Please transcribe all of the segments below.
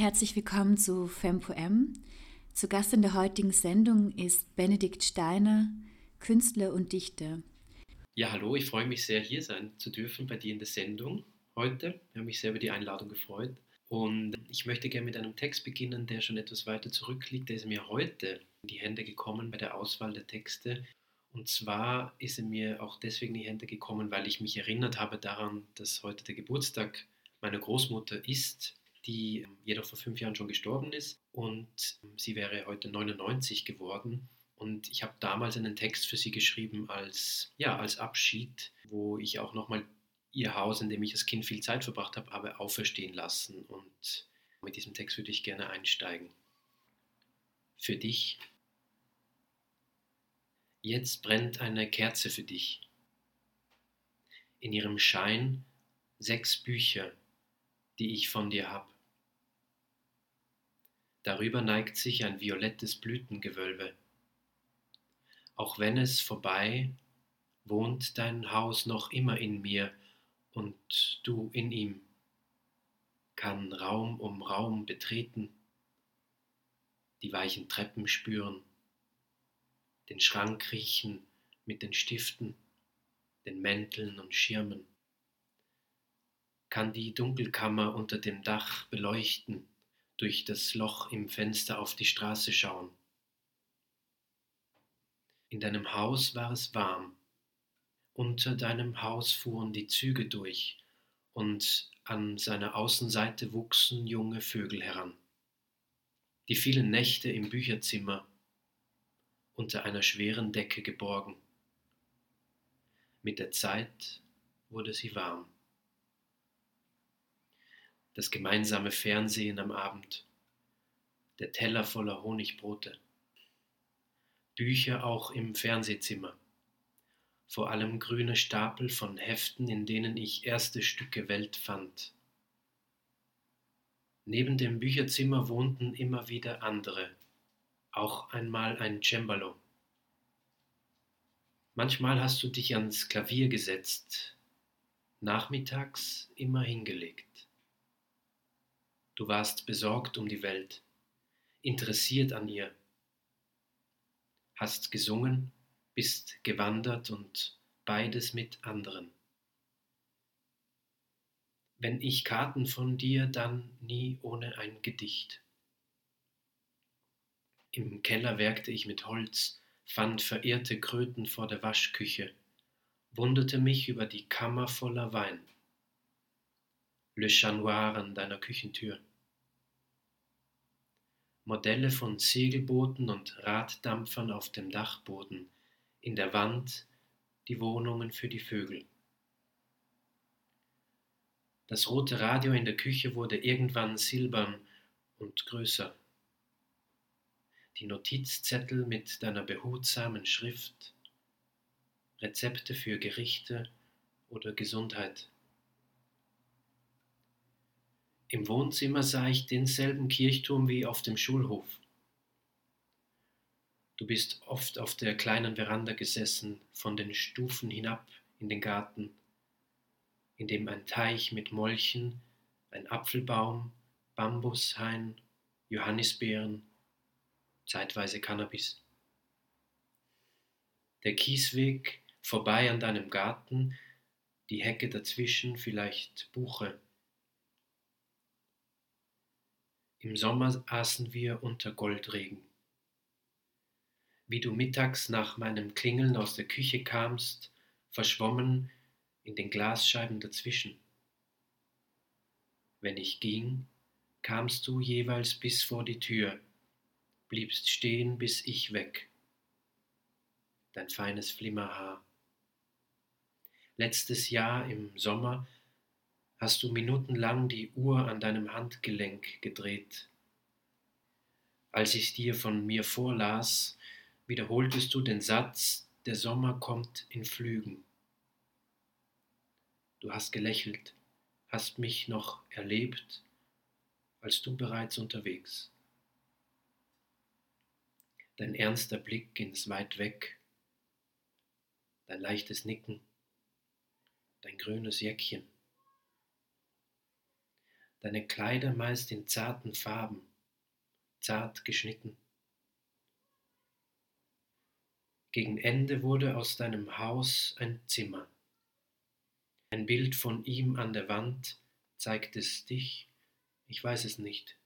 herzlich willkommen zu FemPoem. Zu Gast in der heutigen Sendung ist Benedikt Steiner, Künstler und Dichter. Ja, hallo, ich freue mich sehr, hier sein zu dürfen bei dir in der Sendung heute. Ich habe mich sehr über die Einladung gefreut. Und ich möchte gerne mit einem Text beginnen, der schon etwas weiter zurückliegt. Der ist mir heute in die Hände gekommen bei der Auswahl der Texte. Und zwar ist er mir auch deswegen in die Hände gekommen, weil ich mich erinnert habe daran, dass heute der Geburtstag meiner Großmutter ist, die jedoch vor fünf Jahren schon gestorben ist. Und sie wäre heute 99 geworden. Und ich habe damals einen Text für sie geschrieben als, ja, als Abschied, wo ich auch nochmal ihr Haus, in dem ich als Kind viel Zeit verbracht habe, habe auferstehen lassen. Und mit diesem Text würde ich gerne einsteigen. Für dich. Jetzt brennt eine Kerze für dich. In ihrem Schein sechs Bücher, die ich von dir hab. Darüber neigt sich ein violettes Blütengewölbe. Auch wenn es vorbei, wohnt dein Haus noch immer in mir, und du in ihm, kann Raum um Raum betreten, die weichen Treppen spüren, den Schrank riechen mit den Stiften, den Mänteln und Schirmen, kann die Dunkelkammer unter dem Dach beleuchten, durch das Loch im Fenster auf die Straße schauen. In deinem Haus war es warm, unter deinem Haus fuhren die Züge durch, und an seiner Außenseite wuchsen junge Vögel heran. Die vielen Nächte im Bücherzimmer, unter einer schweren Decke geborgen. Mit der Zeit wurde sie warm. Das gemeinsame Fernsehen am Abend, der Teller voller Honigbrote, Bücher auch im Fernsehzimmer vor allem grüne Stapel von Heften, in denen ich erste Stücke Welt fand. Neben dem Bücherzimmer wohnten immer wieder andere, auch einmal ein Cembalo. Manchmal hast du dich ans Klavier gesetzt, nachmittags immer hingelegt. Du warst besorgt um die Welt, interessiert an ihr, hast gesungen bist gewandert und beides mit anderen. Wenn ich Karten von dir, dann nie ohne ein Gedicht. Im Keller werkte ich mit Holz, fand verehrte Kröten vor der Waschküche, wunderte mich über die Kammer voller Wein. Le Chanoir an deiner Küchentür. Modelle von Segelbooten und Raddampfern auf dem Dachboden, in der Wand die Wohnungen für die Vögel. Das rote Radio in der Küche wurde irgendwann silbern und größer. Die Notizzettel mit deiner behutsamen Schrift, Rezepte für Gerichte oder Gesundheit. Im Wohnzimmer sah ich denselben Kirchturm wie auf dem Schulhof. Du bist oft auf der kleinen Veranda gesessen, von den Stufen hinab in den Garten, in dem ein Teich mit Molchen, ein Apfelbaum, Bambushain, Johannisbeeren, zeitweise Cannabis. Der Kiesweg vorbei an deinem Garten, die Hecke dazwischen, vielleicht Buche. Im Sommer aßen wir unter Goldregen wie du mittags nach meinem Klingeln aus der Küche kamst, verschwommen in den Glasscheiben dazwischen. Wenn ich ging, kamst du jeweils bis vor die Tür, bliebst stehen, bis ich weg. Dein feines Flimmerhaar. Letztes Jahr im Sommer hast du minutenlang die Uhr an deinem Handgelenk gedreht. Als ich dir von mir vorlas, wiederholtest du den Satz, der Sommer kommt in Flügen. Du hast gelächelt, hast mich noch erlebt, als du bereits unterwegs. Dein ernster Blick ins Weit weg, dein leichtes Nicken, dein grünes Jäckchen. Deine Kleider meist in zarten Farben, zart geschnitten. Gegen Ende wurde aus deinem Haus ein Zimmer. Ein Bild von ihm an der Wand zeigt es dich, ich weiß es nicht.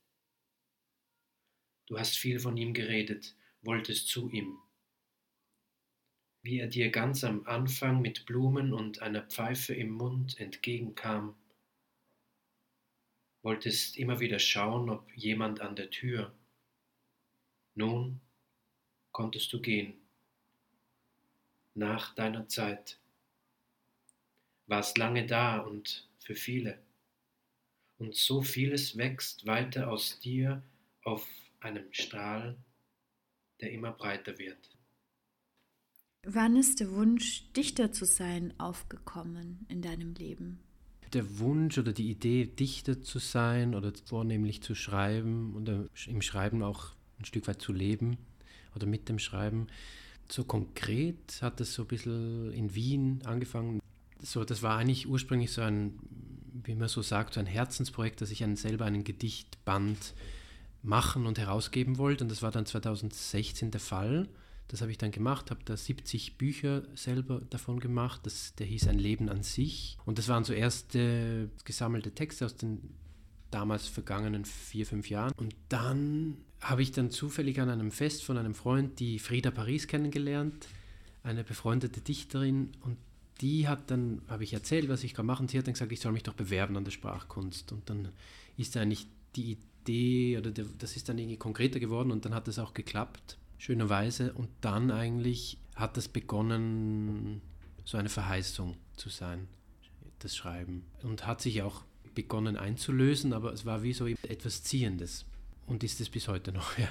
Du hast viel von ihm geredet, wolltest zu ihm. Wie er dir ganz am Anfang mit Blumen und einer Pfeife im Mund entgegenkam, wolltest immer wieder schauen, ob jemand an der Tür. Nun konntest du gehen, nach deiner Zeit. Warst lange da und für viele. Und so vieles wächst weiter aus dir auf einem Strahl, der immer breiter wird. Wann ist der Wunsch, Dichter zu sein, aufgekommen in deinem Leben? Der Wunsch oder die Idee, Dichter zu sein oder vornehmlich zu schreiben und im Schreiben auch ein Stück weit zu leben oder mit dem Schreiben. So konkret hat es so ein bisschen in Wien angefangen. So, das war eigentlich ursprünglich so ein, wie man so sagt, so ein Herzensprojekt, dass ich einen, selber einen Gedichtband machen und herausgeben wollte. Und das war dann 2016 der Fall. Das habe ich dann gemacht, habe da 70 Bücher selber davon gemacht. Das, der hieß Ein Leben an sich. Und das waren so erste gesammelte Texte aus den damals vergangenen vier, fünf Jahren. Und dann habe ich dann zufällig an einem Fest von einem Freund die Frieda Paris kennengelernt, eine befreundete Dichterin. Und die hat dann, habe ich erzählt, was ich gerade machen. Sie hat dann gesagt, ich soll mich doch bewerben an der Sprachkunst. Und dann ist eigentlich die Idee, oder das ist dann irgendwie konkreter geworden und dann hat es auch geklappt, schönerweise. Und dann eigentlich hat es begonnen, so eine Verheißung zu sein, das Schreiben. Und hat sich auch begonnen einzulösen, aber es war wie so etwas Ziehendes. Und ist es bis heute noch, ja.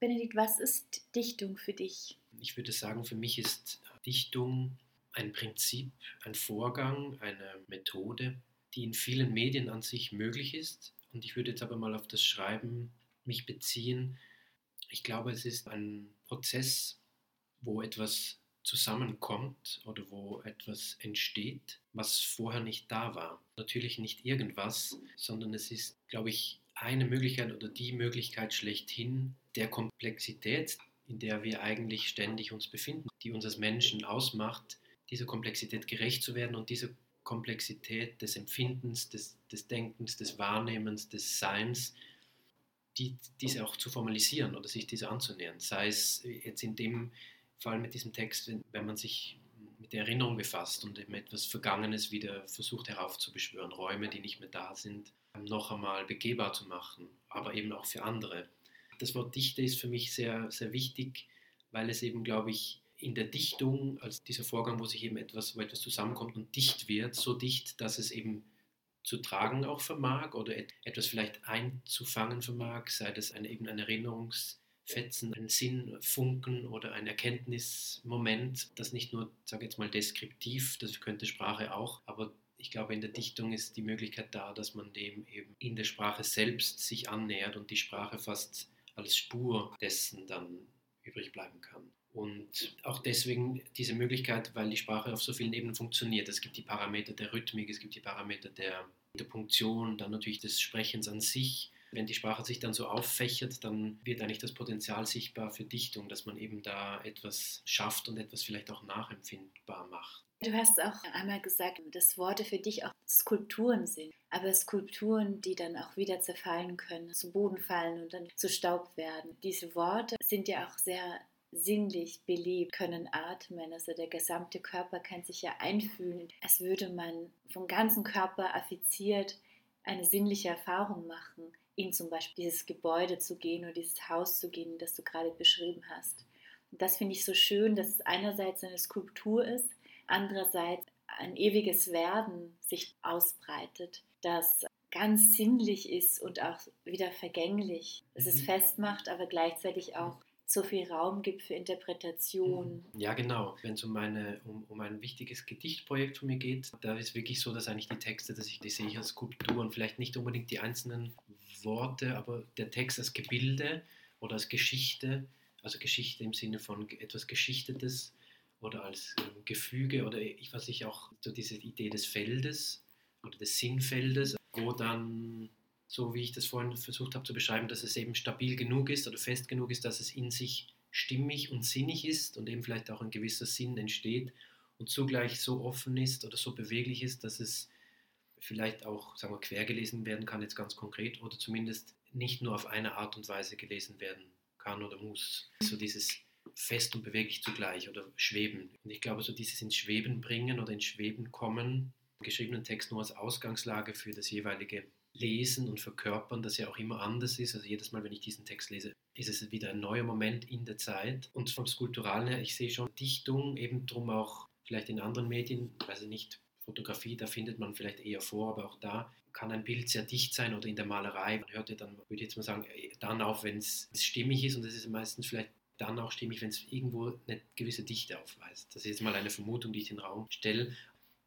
Benedikt, was ist Dichtung für dich? Ich würde sagen, für mich ist Dichtung ein Prinzip, ein Vorgang, eine Methode, die in vielen Medien an sich möglich ist, und ich würde jetzt aber mal auf das Schreiben mich beziehen. Ich glaube, es ist ein Prozess, wo etwas zusammenkommt oder wo etwas entsteht, was vorher nicht da war. Natürlich nicht irgendwas, sondern es ist, glaube ich, eine Möglichkeit oder die Möglichkeit schlechthin der Komplexität, in der wir eigentlich ständig uns befinden, die uns als Menschen ausmacht, dieser Komplexität gerecht zu werden und dieser Komplexität des Empfindens, des, des Denkens, des Wahrnehmens, des Seins, die, diese auch zu formalisieren oder sich diese anzunähern. Sei es jetzt in dem Fall mit diesem Text, wenn, man sich mit der Erinnerung befasst und eben etwas Vergangenes wieder versucht heraufzubeschwören, Räume, die nicht mehr da sind, noch einmal begehbar zu machen, aber eben auch für andere. Das Wort Dichte ist für mich sehr, sehr wichtig, weil es eben, glaube ich, in der Dichtung, als dieser Vorgang, wo sich eben etwas, wo etwas zusammenkommt und dicht wird, so dicht, dass es eben zu tragen auch vermag oder etwas vielleicht einzufangen vermag, sei das eine, eben ein Erinnerungsfetzen, ein Sinnfunken oder ein Erkenntnismoment, das nicht nur, sage jetzt mal, deskriptiv, das könnte Sprache auch, aber ich glaube, in der Dichtung ist die Möglichkeit da, dass man dem eben in der Sprache selbst sich annähert und die Sprache fast als Spur dessen dann übrig bleiben kann. Und auch deswegen diese Möglichkeit, weil die Sprache auf so vielen Ebenen funktioniert. Es gibt die Parameter der Rhythmik, es gibt die Parameter der, der Punktion, dann natürlich des Sprechens an sich. Wenn die Sprache sich dann so auffächert, dann wird eigentlich das Potenzial sichtbar für Dichtung, dass man eben da etwas schafft und etwas vielleicht auch nachempfindbar macht. Du hast auch einmal gesagt, dass Worte für dich auch Skulpturen sind, aber Skulpturen, die dann auch wieder zerfallen können, zu Boden fallen und dann zu Staub werden. Diese Worte sind ja auch sehr sinnlich belebt, können atmen. Also der gesamte Körper kann sich ja einfühlen, als würde man vom ganzen Körper affiziert eine sinnliche Erfahrung machen, in zum Beispiel dieses Gebäude zu gehen oder dieses Haus zu gehen, das du gerade beschrieben hast. Und das finde ich so schön, dass es einerseits eine Skulptur ist, andererseits ein ewiges Werden sich ausbreitet, das ganz sinnlich ist und auch wieder vergänglich. Es es mhm. festmacht, aber gleichzeitig auch so viel Raum gibt für Interpretation. Mhm. Ja, genau. Wenn es um, um, um ein wichtiges Gedichtprojekt von mir geht, da ist wirklich so, dass eigentlich die Texte, dass ich die sehe ich als Skulptur und vielleicht nicht unbedingt die einzelnen Worte, aber der Text als Gebilde oder als Geschichte, also Geschichte im Sinne von etwas Geschichtetes oder als ähm, Gefüge oder ich, was ich auch, so diese Idee des Feldes oder des Sinnfeldes, wo dann, so wie ich das vorhin versucht habe zu beschreiben, dass es eben stabil genug ist oder fest genug ist, dass es in sich stimmig und sinnig ist und eben vielleicht auch ein gewisser Sinn entsteht und zugleich so offen ist oder so beweglich ist, dass es vielleicht auch, sagen wir, quer gelesen werden kann, jetzt ganz konkret, oder zumindest nicht nur auf eine Art und Weise gelesen werden kann oder muss. So dieses fest und beweglich zugleich oder schweben. Und ich glaube, so dieses ins Schweben bringen oder ins Schweben kommen, geschriebenen Text nur als Ausgangslage für das jeweilige Lesen und Verkörpern, das ja auch immer anders ist. Also jedes Mal, wenn ich diesen Text lese, ist es wieder ein neuer Moment in der Zeit. Und vom Skulpturalen her, ich sehe schon Dichtung, eben drum auch vielleicht in anderen Medien, also nicht Fotografie, da findet man vielleicht eher vor, aber auch da kann ein Bild sehr dicht sein oder in der Malerei. Man hört ja dann, würde ich jetzt mal sagen, dann auf, wenn es stimmig ist und es ist meistens vielleicht dann auch stimmig, wenn es irgendwo eine gewisse Dichte aufweist. Das ist jetzt mal eine Vermutung, die ich in den Raum stelle.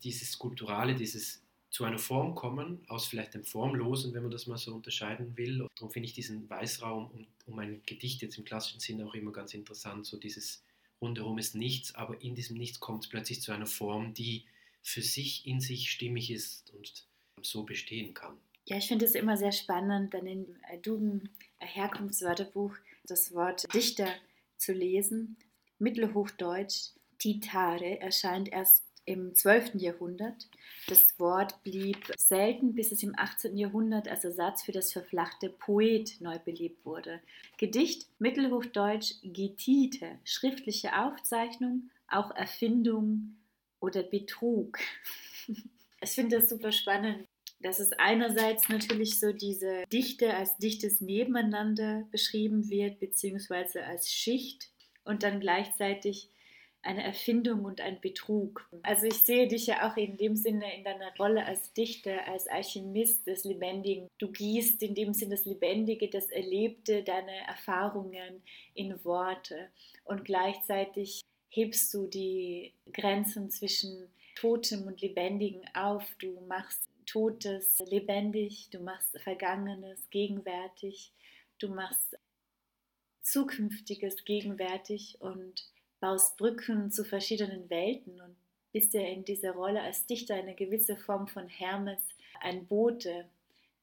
Dieses Skulpturale, dieses zu einer Form kommen, aus vielleicht dem Formlosen, wenn man das mal so unterscheiden will. Darum finde ich diesen Weißraum um, um ein Gedicht jetzt im klassischen Sinne auch immer ganz interessant. So dieses rundherum ist nichts, aber in diesem Nichts kommt es plötzlich zu einer Form, die für sich in sich stimmig ist und so bestehen kann. Ja, ich finde es immer sehr spannend, dann in Duden Herkunftswörterbuch das Wort Dichter zu lesen. Mittelhochdeutsch Titare erscheint erst im 12. Jahrhundert. Das Wort blieb selten, bis es im 18. Jahrhundert als Ersatz für das verflachte Poet neu belebt wurde. Gedicht, Mittelhochdeutsch Getite, schriftliche Aufzeichnung, auch Erfindung oder Betrug. Ich finde das super spannend, dass es einerseits natürlich so diese Dichte als dichtes Nebeneinander beschrieben wird, beziehungsweise als Schicht und dann gleichzeitig eine Erfindung und ein Betrug. Also ich sehe dich ja auch in dem Sinne in deiner Rolle als Dichter, als Alchemist des Lebendigen. Du gießt in dem Sinne das Lebendige, das Erlebte, deine Erfahrungen in Worte und gleichzeitig hebst du die Grenzen zwischen Totem und Lebendigen auf. Du machst Totes lebendig, du machst Vergangenes gegenwärtig, du machst Zukünftiges gegenwärtig und baust Brücken zu verschiedenen Welten und bist ja in dieser Rolle als Dichter eine gewisse Form von Hermes, ein Bote,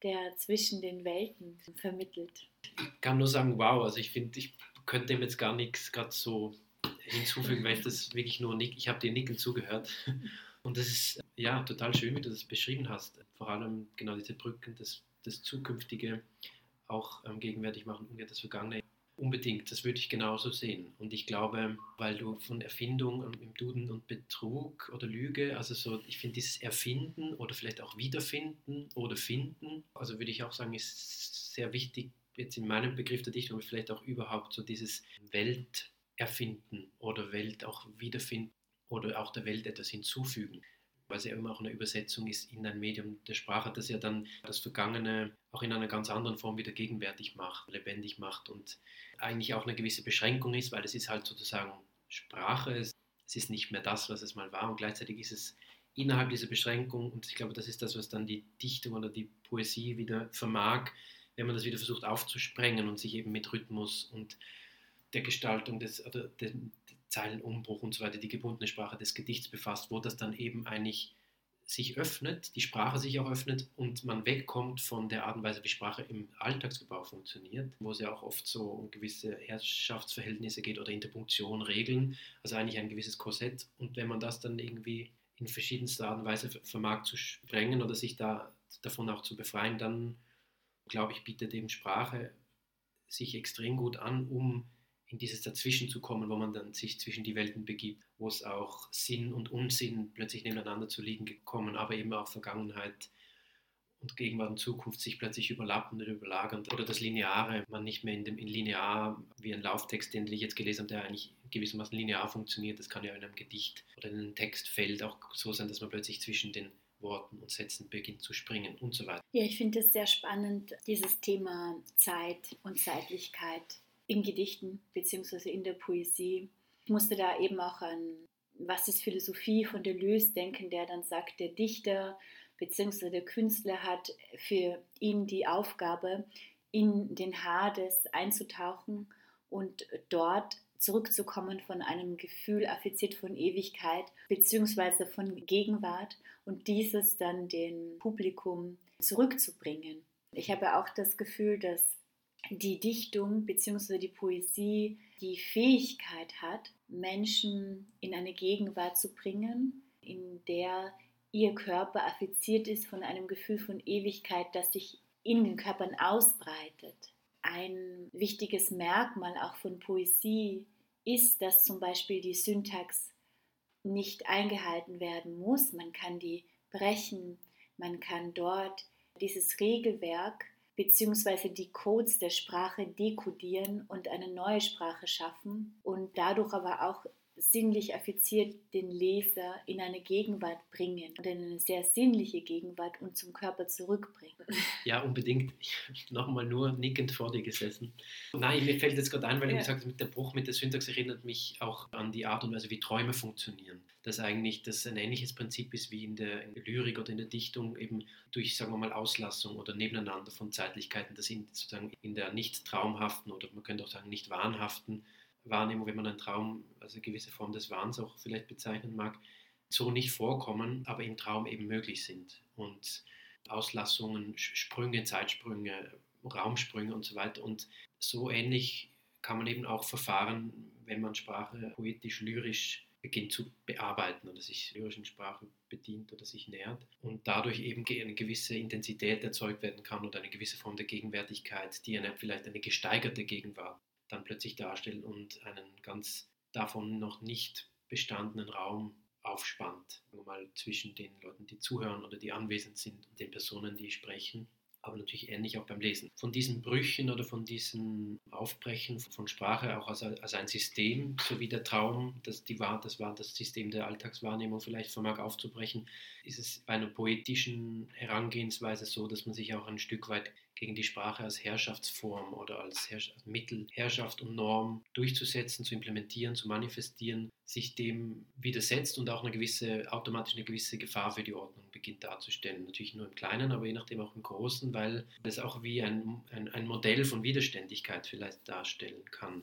der zwischen den Welten vermittelt. Ich kann nur sagen, wow, also ich finde, ich könnte dem jetzt gar nichts gerade so hinzufügen, weil ich das wirklich nur nick, ich habe dir nicken zugehört. Und das ist ja total schön, wie du das beschrieben hast. Vor allem genau diese Brücken, das, das Zukünftige auch ähm, gegenwärtig machen und das Vergangene. Unbedingt, das würde ich genauso sehen. Und ich glaube, weil du von Erfindung im Duden und Betrug oder Lüge, also so, ich finde dieses Erfinden oder vielleicht auch Wiederfinden oder Finden, also würde ich auch sagen, ist sehr wichtig, jetzt in meinem Begriff der Dichtung, vielleicht auch überhaupt so dieses Welterfinden oder Welt auch wiederfinden oder auch der Welt etwas hinzufügen ja immer auch eine Übersetzung ist in ein Medium der Sprache, das ja dann das Vergangene auch in einer ganz anderen Form wieder gegenwärtig macht, lebendig macht und eigentlich auch eine gewisse Beschränkung ist, weil es ist halt sozusagen Sprache, es ist nicht mehr das, was es mal war und gleichzeitig ist es innerhalb dieser Beschränkung und ich glaube, das ist das, was dann die Dichtung oder die Poesie wieder vermag, wenn man das wieder versucht aufzusprengen und sich eben mit Rhythmus und der Gestaltung des, oder Zeilenumbruch und so weiter, die gebundene Sprache des Gedichts befasst, wo das dann eben eigentlich sich öffnet, die Sprache sich auch öffnet und man wegkommt von der Art und Weise, wie Sprache im Alltagsgebrauch funktioniert, wo es ja auch oft so um gewisse Herrschaftsverhältnisse geht oder Interpunktion, Regeln, also eigentlich ein gewisses Korsett. Und wenn man das dann irgendwie in verschiedenster Art und Weise vermag zu sprengen oder sich da davon auch zu befreien, dann glaube ich, bietet eben Sprache sich extrem gut an, um in dieses Dazwischen zu kommen, wo man dann sich zwischen die Welten begibt, wo es auch Sinn und Unsinn plötzlich nebeneinander zu liegen gekommen, aber eben auch Vergangenheit und Gegenwart und Zukunft sich plötzlich überlappen oder überlagern oder das Lineare, man nicht mehr in dem in linear wie ein Lauftext, den ich jetzt gelesen habe, der eigentlich gewissermaßen linear funktioniert, das kann ja in einem Gedicht oder in einem Textfeld auch so sein, dass man plötzlich zwischen den Worten und Sätzen beginnt zu springen und so weiter. Ja, ich finde es sehr spannend, dieses Thema Zeit und Zeitlichkeit in Gedichten bzw. in der Poesie. Ich musste da eben auch an was ist Philosophie von Deleuze denken, der dann sagt, der Dichter bzw. der Künstler hat für ihn die Aufgabe, in den Hades einzutauchen und dort zurückzukommen von einem Gefühl affiziert von Ewigkeit bzw. von Gegenwart und dieses dann dem Publikum zurückzubringen. Ich habe auch das Gefühl, dass die Dichtung bzw. die Poesie die Fähigkeit hat, Menschen in eine Gegenwart zu bringen, in der ihr Körper affiziert ist von einem Gefühl von Ewigkeit, das sich in den Körpern ausbreitet. Ein wichtiges Merkmal auch von Poesie ist, dass zum Beispiel die Syntax nicht eingehalten werden muss. Man kann die brechen, man kann dort dieses Regelwerk bzw. die Codes der Sprache dekodieren und eine neue Sprache schaffen und dadurch aber auch sinnlich affiziert den Leser in eine Gegenwart bringen und in eine sehr sinnliche Gegenwart und zum Körper zurückbringen. Ja, unbedingt. Ich habe nochmal nur nickend vor dir gesessen. Nein, mir fällt jetzt gerade ein, weil ja. du gesagt hast, mit der Bruch mit der Syntax erinnert mich auch an die Art und Weise, wie Träume funktionieren. Dass eigentlich das ein ähnliches Prinzip ist wie in der, in der Lyrik oder in der Dichtung, eben durch, sagen wir mal, Auslassung oder Nebeneinander von Zeitlichkeiten, das in, sozusagen in der nicht traumhaften oder man könnte auch sagen nicht wahnhaften Wahrnehmung, wenn man einen Traum, also eine gewisse Form des Wahns auch vielleicht bezeichnen mag, so nicht vorkommen, aber im Traum eben möglich sind. Und Auslassungen, Sprünge, Zeitsprünge, Raumsprünge und so weiter. Und so ähnlich kann man eben auch verfahren, wenn man Sprache poetisch, lyrisch beginnt zu bearbeiten oder sich lyrischen Sprache bedient oder sich nähert und dadurch eben eine gewisse Intensität erzeugt werden kann oder eine gewisse Form der Gegenwärtigkeit, die eine, vielleicht eine gesteigerte Gegenwart dann plötzlich darstellt und einen ganz davon noch nicht bestandenen Raum aufspannt, mal zwischen den Leuten, die zuhören oder die anwesend sind und den Personen, die sprechen aber natürlich ähnlich auch beim Lesen. Von diesen Brüchen oder von diesem Aufbrechen von Sprache auch als, als ein System, so wie der Traum, das, die war, das war das System der Alltagswahrnehmung vielleicht vermag aufzubrechen, ist es bei einer poetischen Herangehensweise so, dass man sich auch ein Stück weit gegen die Sprache als Herrschaftsform oder als, Herrsch Mittel, Herrschaft und Norm durchzusetzen, zu implementieren, zu manifestieren, sich dem widersetzt und auch eine gewisse, automatisch eine gewisse Gefahr für die Ordnung beginnt darzustellen. Natürlich nur im Kleinen, aber je nachdem auch im Großen, weil es auch wie ein, ein, ein Modell von Widerständigkeit vielleicht darstellen kann.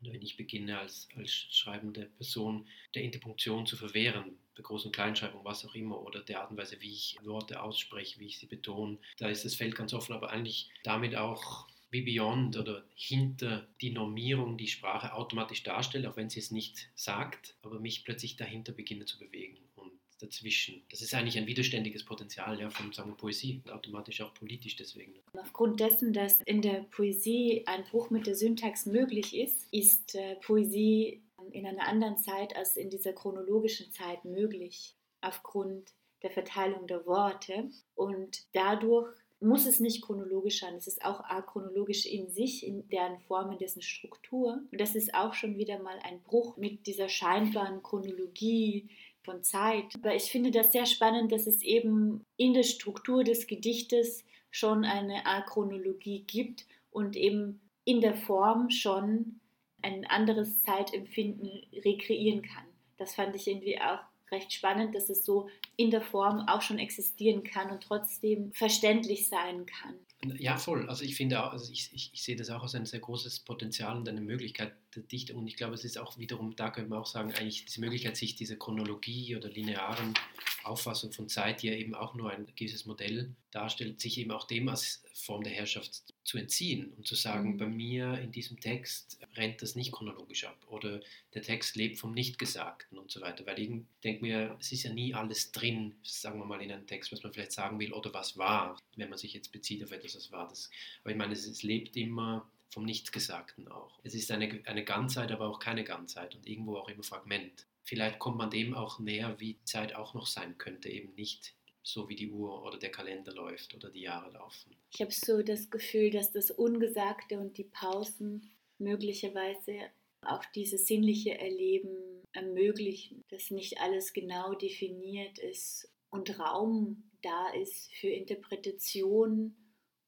Wenn ich beginne als, als schreibende Person der Interpunktion zu verwehren, bei Groß- und Kleinschreibung, was auch immer, oder der Art und Weise, wie ich Worte ausspreche, wie ich sie betone, da ist das Feld ganz offen, aber eigentlich damit auch wie beyond oder hinter die Normierung die Sprache automatisch darstellt, auch wenn sie es nicht sagt, aber mich plötzlich dahinter beginne zu bewegen und dazwischen. Das ist eigentlich ein widerständiges Potenzial ja, von sagen wir, Poesie und automatisch auch politisch deswegen. Aufgrund dessen, dass in der Poesie ein Bruch mit der Syntax möglich ist, ist äh, Poesie in einer anderen Zeit als in dieser chronologischen Zeit möglich, aufgrund der Verteilung der Worte. Und dadurch muss es nicht chronologisch sein. Es ist auch chronologisch in sich, in deren Form, in dessen Struktur. Und das ist auch schon wieder mal ein Bruch mit dieser scheinbaren Chronologie von Zeit. Aber ich finde das sehr spannend, dass es eben in der Struktur des Gedichtes schon eine Achronologie gibt und eben in der Form schon ein anderes Zeitempfinden rekreieren kann. Das fand ich irgendwie auch recht spannend, dass es so in der Form auch schon existieren kann und trotzdem verständlich sein kann. Ja, voll. Also ich finde auch, also ich, ich, ich, sehe das auch als ein sehr großes Potenzial und eine Möglichkeit der Dichtung. Und ich glaube, es ist auch wiederum, da könnte man auch sagen, eigentlich diese Möglichkeit, sich dieser Chronologie oder linearen Auffassung von Zeit, die ja eben auch nur ein gewisses Modell darstellt, sich eben auch dem als Form der Herrschaft zu entziehen und zu sagen, mhm. bei mir in diesem Text rennt das nicht chronologisch ab oder der Text lebt vom Nichtgesagten und so weiter. Weil ich denke mir, es ist ja nie alles drin, sagen wir mal in einem Text, was man vielleicht sagen will oder was war, wenn man sich jetzt bezieht auf etwas, was war. Das, aber ich meine, es, es lebt immer vom Nichtsgesagten auch. Es ist eine, eine Ganzheit, aber auch keine Ganzheit und irgendwo auch immer Fragment vielleicht kommt man dem auch näher, wie Zeit auch noch sein könnte, eben nicht so wie die Uhr oder der Kalender läuft oder die Jahre laufen. Ich habe so das Gefühl, dass das Ungesagte und die Pausen möglicherweise auch dieses sinnliche Erleben ermöglichen, dass nicht alles genau definiert ist und Raum da ist für Interpretation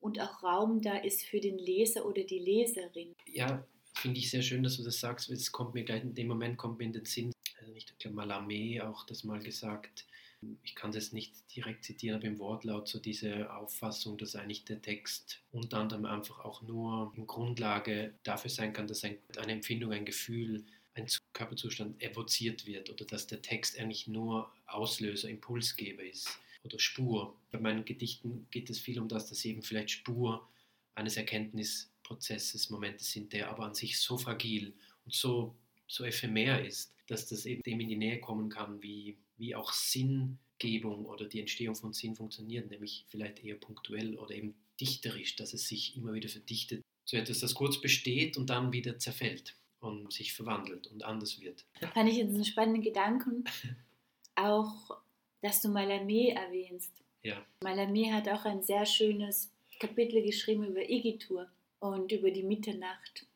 und auch Raum da ist für den Leser oder die Leserin. Ja, finde ich sehr schön, dass du das sagst. Es kommt mir gleich in dem Moment kommt mir in den Sinn, also nicht, ich glaube Malame auch das mal gesagt, ich kann das nicht direkt zitieren, aber im Wortlaut so diese Auffassung, dass eigentlich der Text unter anderem einfach auch nur in Grundlage dafür sein kann, dass eine Empfindung, ein Gefühl ein Körperzustand evoziert wird oder dass der Text eigentlich nur Auslöser, Impulsgeber ist oder Spur. Bei meinen Gedichten geht es viel um das, dass eben vielleicht Spur eines Erkenntnisprozesses, Momente sind, der aber an sich so fragil und so, so ephemer ist, dass das eben dem in die Nähe kommen kann, wie, wie auch Sinngebung oder die Entstehung von Sinn funktioniert, nämlich vielleicht eher punktuell oder eben dichterisch, dass es sich immer wieder verdichtet. So etwas, das kurz besteht und dann wieder zerfällt und sich verwandelt und anders wird. Da fand ich jetzt einen spannenden Gedanken, auch, dass du Mallarmé erwähnst. Ja. Mallarmé hat auch ein sehr schönes Kapitel geschrieben über Igitur und über die Mitternacht.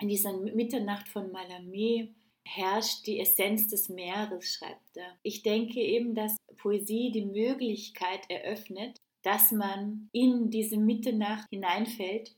In dieser Mitternacht von Mallarmé herrscht die Essenz des Meeres, schreibt er. Ich denke eben, dass Poesie die Möglichkeit eröffnet, dass man in diese Mitternacht hineinfällt.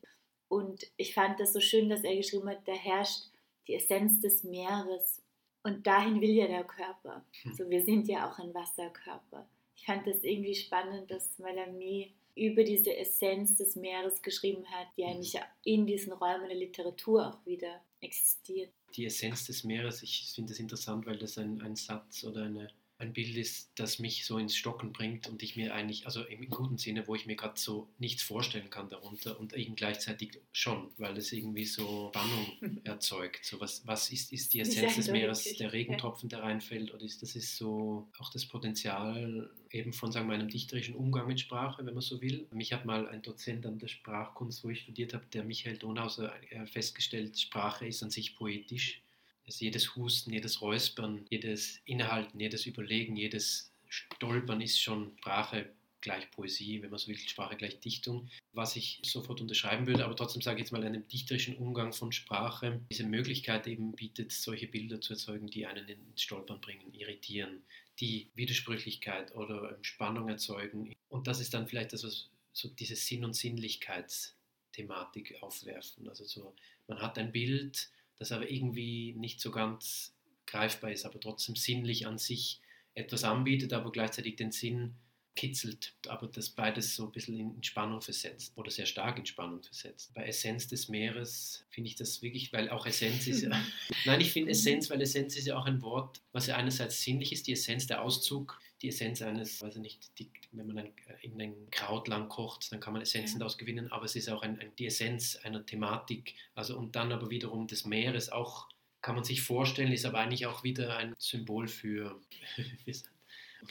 Und ich fand das so schön, dass er geschrieben hat, da herrscht die Essenz des Meeres. Und dahin will ja der Körper. Hm. So, wir sind ja auch ein Wasserkörper. Ich fand das irgendwie spannend, dass Malami über diese Essenz des Meeres geschrieben hat, die eigentlich in diesen Räumen der Literatur auch wieder existiert. Die Essenz des Meeres, ich finde das interessant, weil das ein, ein Satz oder eine ein Bild ist, das mich so ins Stocken bringt und ich mir eigentlich, also im guten Sinne, wo ich mir gerade so nichts vorstellen kann darunter und eben gleichzeitig schon, weil es irgendwie so Spannung erzeugt. So was, was ist, ist die Essenz des Meeres, der Regentropfen, der reinfällt, oder ist das ist so auch das Potenzial eben von sagen wir, einem dichterischen Umgang mit Sprache, wenn man so will. Mich hat mal ein Dozent an der Sprachkunst, wo ich studiert habe, der Michael Donhauser, äh, festgestellt, Sprache ist an sich poetisch also jedes Husten, jedes Räuspern, jedes Innehalten, jedes Überlegen, jedes Stolpern ist schon Sprache gleich Poesie, wenn man so will, Sprache gleich Dichtung, was ich sofort unterschreiben würde, aber trotzdem sage ich jetzt mal einen dichterischen Umgang von Sprache, diese Möglichkeit eben bietet, solche Bilder zu erzeugen, die einen ins Stolpern bringen, irritieren, die Widersprüchlichkeit oder Spannung erzeugen. Und das ist dann vielleicht das, was so diese Sinn- und Sinnlichkeitsthematik aufwerfen. Also so, man hat ein Bild, das aber irgendwie nicht so ganz greifbar ist, aber trotzdem sinnlich an sich etwas anbietet, aber gleichzeitig den Sinn kitzelt, aber das beides so ein bisschen in Spannung versetzt oder sehr stark in Spannung versetzt. Bei Essenz des Meeres finde ich das wirklich, weil auch Essenz ist ja, nein, ich finde Essenz, weil Essenz ist ja auch ein Wort, was ja einerseits sinnlich ist, die Essenz, der Auszug, die Essenz eines, weiß ich nicht, die, wenn man ein, in ein Kraut lang kocht, dann kann man Essenzen ja. daraus gewinnen, aber es ist auch ein, ein, die Essenz einer Thematik, also und dann aber wiederum des Meeres auch kann man sich vorstellen, ist aber eigentlich auch wieder ein Symbol für,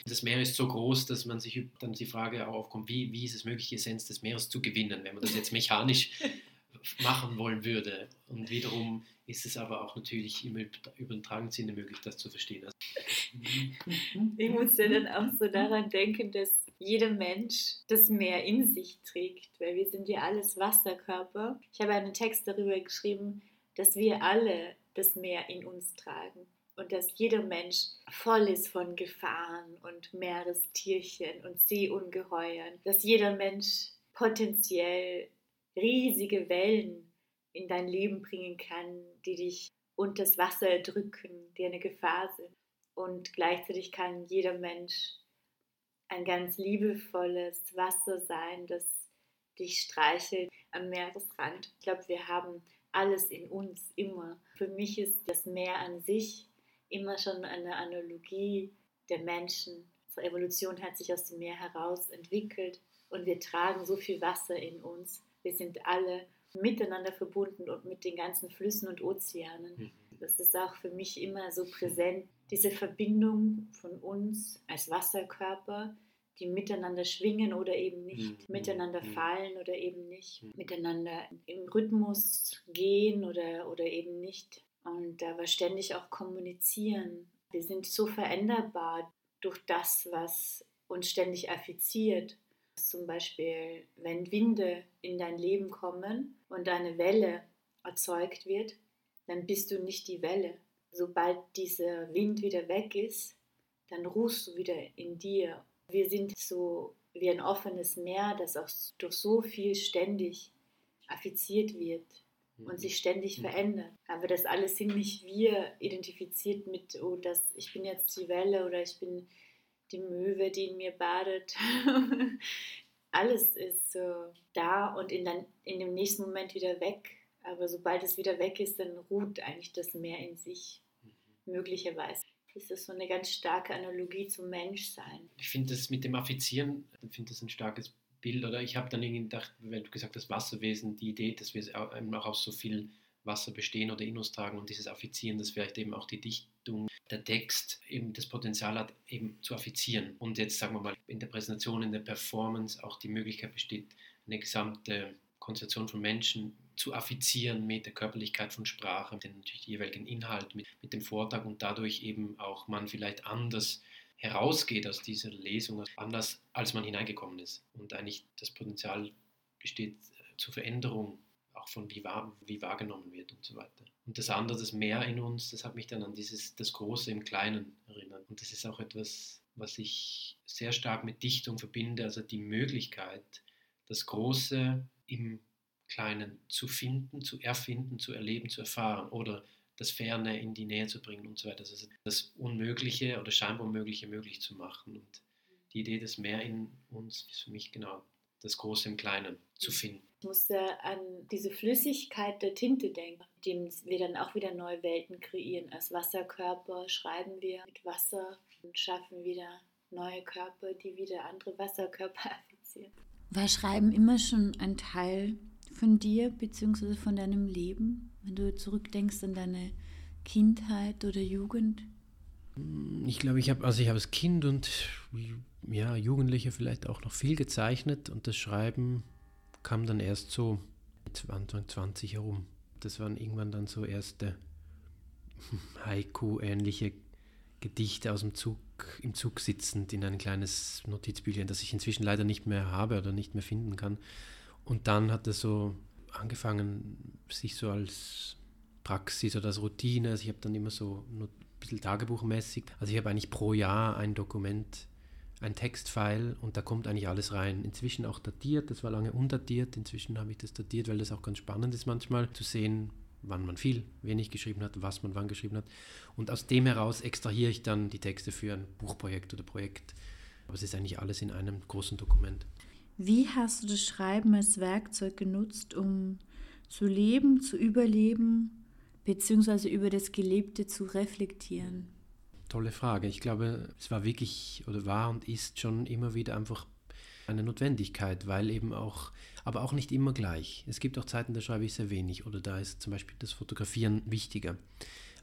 Das Meer ist so groß, dass man sich dann die Frage auch aufkommt, wie, wie ist es möglich, die Essenz des Meeres zu gewinnen, wenn man das jetzt mechanisch machen wollen würde. Und wiederum ist es aber auch natürlich im übertragenen Sinne möglich, das zu verstehen. Also ich musste dann auch so daran denken, dass jeder Mensch das Meer in sich trägt, weil wir sind ja alles Wasserkörper. Ich habe einen Text darüber geschrieben, dass wir alle das Meer in uns tragen und dass jeder Mensch voll ist von Gefahren und Meerestierchen und Seeungeheuern, dass jeder Mensch potenziell riesige Wellen in dein Leben bringen kann, die dich unter das Wasser drücken, die eine Gefahr sind. Und gleichzeitig kann jeder Mensch ein ganz liebevolles Wasser sein, das dich streichelt am Meeresrand. Ich glaube, wir haben alles in uns immer. Für mich ist das Meer an sich immer schon eine Analogie der Menschen. Unsere Evolution hat sich aus dem Meer heraus entwickelt und wir tragen so viel Wasser in uns. Wir sind alle miteinander verbunden und mit den ganzen Flüssen und Ozeanen. Mhm. Das ist auch für mich immer so präsent, diese Verbindung von uns als Wasserkörper, die miteinander schwingen oder eben nicht, mhm. miteinander mhm. fallen oder eben nicht, miteinander im Rhythmus gehen oder, oder eben nicht. Und da war ständig auch kommunizieren. Wir sind so veränderbar durch das, was uns ständig affiziert. Zum Beispiel, wenn Winde in dein Leben kommen und eine Welle erzeugt wird, dann bist du nicht die Welle. Sobald dieser Wind wieder weg ist, dann ruhst du wieder in dir. Wir sind so wie ein offenes Meer, das auch durch so viel ständig affiziert wird und sich ständig mhm. verändert. Aber das alles sind nicht wir identifiziert mit, oh, das, ich bin jetzt die Welle oder ich bin die Möwe, die in mir badet. alles ist so da und in, dann, in dem nächsten Moment wieder weg. Aber sobald es wieder weg ist, dann ruht eigentlich das Meer in sich. möglicherweise. Das ist so eine ganz starke Analogie zum Menschsein. Ich finde das mit dem Affizieren, ich finde das ein starkes Bild. Oder ich habe dann irgendwie gedacht, wenn du gesagt hast, Wasserwesen, die Idee, dass wir auch aus so viel Wasser bestehen oder in uns tragen und dieses Affizieren, das vielleicht eben auch die Dichtung, der Text eben das Potenzial hat, eben zu affizieren. Und jetzt sagen wir mal, in der Präsentation, in der Performance auch die Möglichkeit besteht, eine gesamte Konstellation von Menschen zu affizieren mit der Körperlichkeit von Sprache, mit dem jeweiligen Inhalt, mit, mit dem Vortrag und dadurch eben auch man vielleicht anders herausgeht aus dieser Lesung, anders als man hineingekommen ist. Und eigentlich das Potenzial besteht zur Veränderung auch von wie, wahr, wie wahrgenommen wird und so weiter. Und das andere, das Mehr in uns, das hat mich dann an dieses, das Große im Kleinen erinnert. Und das ist auch etwas, was ich sehr stark mit Dichtung verbinde, also die Möglichkeit, das Große im Kleinen zu finden, zu erfinden, zu erleben, zu erfahren oder das Ferne in die Nähe zu bringen und so weiter. Also das Unmögliche oder scheinbar Unmögliche möglich zu machen. Und die Idee des Mehr in uns ist für mich genau das Große im Kleinen zu finden. Ich musste an diese Flüssigkeit der Tinte denken, indem wir dann auch wieder neue Welten kreieren. Als Wasserkörper schreiben wir mit Wasser und schaffen wieder neue Körper, die wieder andere Wasserkörper affizieren. War Schreiben immer schon ein Teil von dir bzw. von deinem Leben, wenn du zurückdenkst an deine Kindheit oder Jugend? Ich glaube, ich habe also ich habe als Kind und ja, Jugendliche vielleicht auch noch viel gezeichnet und das Schreiben kam dann erst so Anfang 20 herum. Das waren irgendwann dann so erste Haiku-ähnliche Gedichte aus dem Zug, im Zug sitzend in ein kleines Notizbüchlein, das ich inzwischen leider nicht mehr habe oder nicht mehr finden kann. Und dann hat es so angefangen, sich so als Praxis oder als Routine, also ich habe dann immer so ein bisschen tagebuchmäßig, also ich habe eigentlich pro Jahr ein Dokument, ein Textfile und da kommt eigentlich alles rein. Inzwischen auch datiert, das war lange undatiert, inzwischen habe ich das datiert, weil das auch ganz spannend ist manchmal zu sehen, wann man viel, wenig geschrieben hat, was man wann geschrieben hat. Und aus dem heraus extrahiere ich dann die Texte für ein Buchprojekt oder Projekt. Aber es ist eigentlich alles in einem großen Dokument. Wie hast du das Schreiben als Werkzeug genutzt, um zu leben, zu überleben, beziehungsweise über das Gelebte zu reflektieren? Tolle Frage. Ich glaube, es war wirklich oder war und ist schon immer wieder einfach eine Notwendigkeit, weil eben auch, aber auch nicht immer gleich. Es gibt auch Zeiten, da schreibe ich sehr wenig oder da ist zum Beispiel das Fotografieren wichtiger.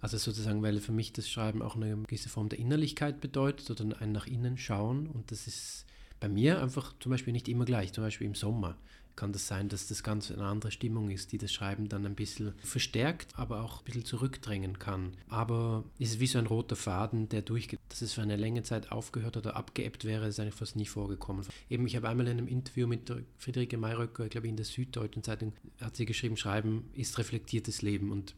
Also sozusagen, weil für mich das Schreiben auch eine gewisse Form der Innerlichkeit bedeutet oder ein nach innen schauen und das ist bei mir einfach zum Beispiel nicht immer gleich. Zum Beispiel im Sommer kann das sein, dass das Ganze eine andere Stimmung ist, die das Schreiben dann ein bisschen verstärkt, aber auch ein bisschen zurückdrängen kann. Aber es ist wie so ein roter Faden, der durchgeht. Dass es für eine längere Zeit aufgehört oder abgeebbt wäre, ist eigentlich fast nie vorgekommen. Eben, ich habe einmal in einem Interview mit Friederike Mayröcker, ich glaube in der Süddeutschen Zeitung, hat sie geschrieben, Schreiben ist reflektiertes Leben und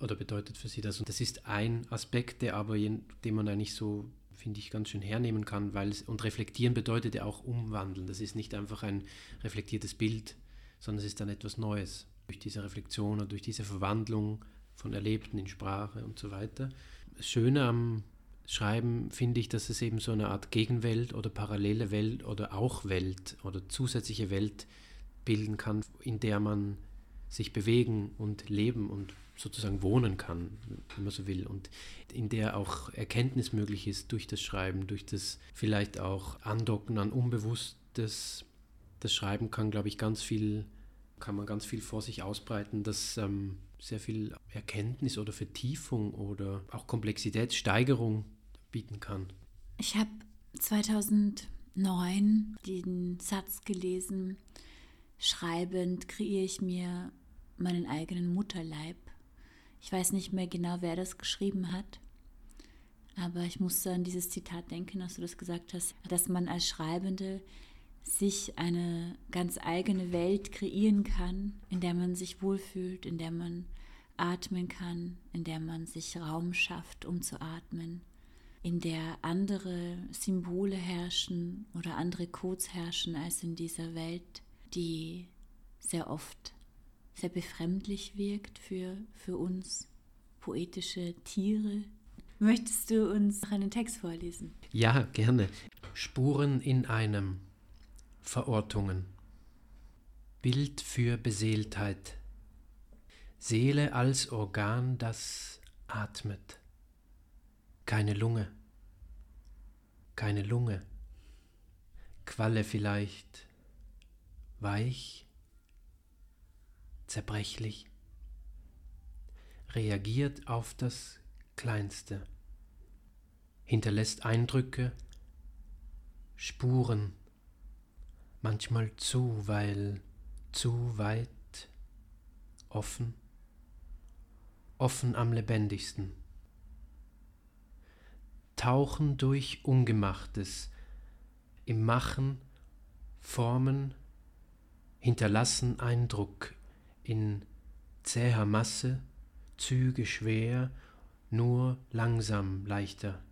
oder bedeutet für sie das. Und das ist ein Aspekt, der aber, den man eigentlich so finde ich, ganz schön hernehmen kann, weil es, und reflektieren bedeutet ja auch umwandeln. Das ist nicht einfach ein reflektiertes Bild, sondern es ist dann etwas Neues. Durch diese Reflexion und durch diese Verwandlung von Erlebten in Sprache und so weiter. Das Schöne am Schreiben finde ich, dass es eben so eine Art Gegenwelt oder parallele Welt oder auch Welt oder zusätzliche Welt bilden kann, in der man sich bewegen und leben und sozusagen wohnen kann, wenn man so will, und in der auch Erkenntnis möglich ist durch das Schreiben, durch das vielleicht auch Andocken an Unbewusstes. Das Schreiben kann, glaube ich, ganz viel, kann man ganz viel vor sich ausbreiten, das ähm, sehr viel Erkenntnis oder Vertiefung oder auch Komplexitätssteigerung bieten kann. Ich habe 2009 den Satz gelesen, schreibend kreiere ich mir meinen eigenen Mutterleib. Ich weiß nicht mehr genau, wer das geschrieben hat, aber ich musste an dieses Zitat denken, als du das gesagt hast, dass man als Schreibende sich eine ganz eigene Welt kreieren kann, in der man sich wohlfühlt, in der man atmen kann, in der man sich Raum schafft, um zu atmen, in der andere Symbole herrschen oder andere Codes herrschen als in dieser Welt, die sehr oft sehr befremdlich wirkt für, für uns poetische Tiere. Möchtest du uns noch einen Text vorlesen? Ja, gerne. Spuren in einem. Verortungen. Bild für Beseeltheit. Seele als Organ, das atmet. keine Lunge, keine Lunge, Qualle vielleicht, weich, zerbrechlich, reagiert auf das Kleinste, hinterlässt Eindrücke, Spuren, manchmal zu, weil zu weit, offen, offen am lebendigsten. Tauchen durch Ungemachtes, im Machen, Formen, hinterlassen Eindruck in zäher Masse, Züge schwer, nur langsam leichter.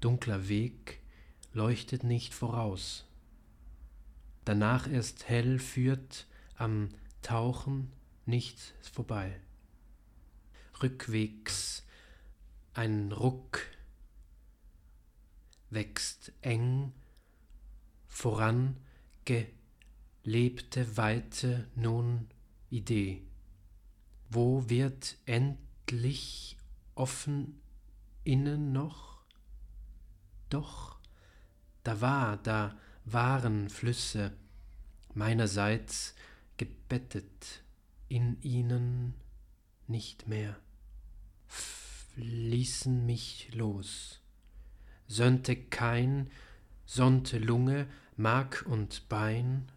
Dunkler Weg leuchtet nicht voraus. Danach erst hell führt am Tauchen nichts vorbei. Rückwegs ein Ruck wächst eng voran gelebte weite nun Idee. Wo wird endlich offen innen noch? Doch, da war, da waren Flüsse meinerseits gebettet in ihnen nicht mehr, ließen mich los, sönnte kein, sonnte Lunge, Mark und Bein,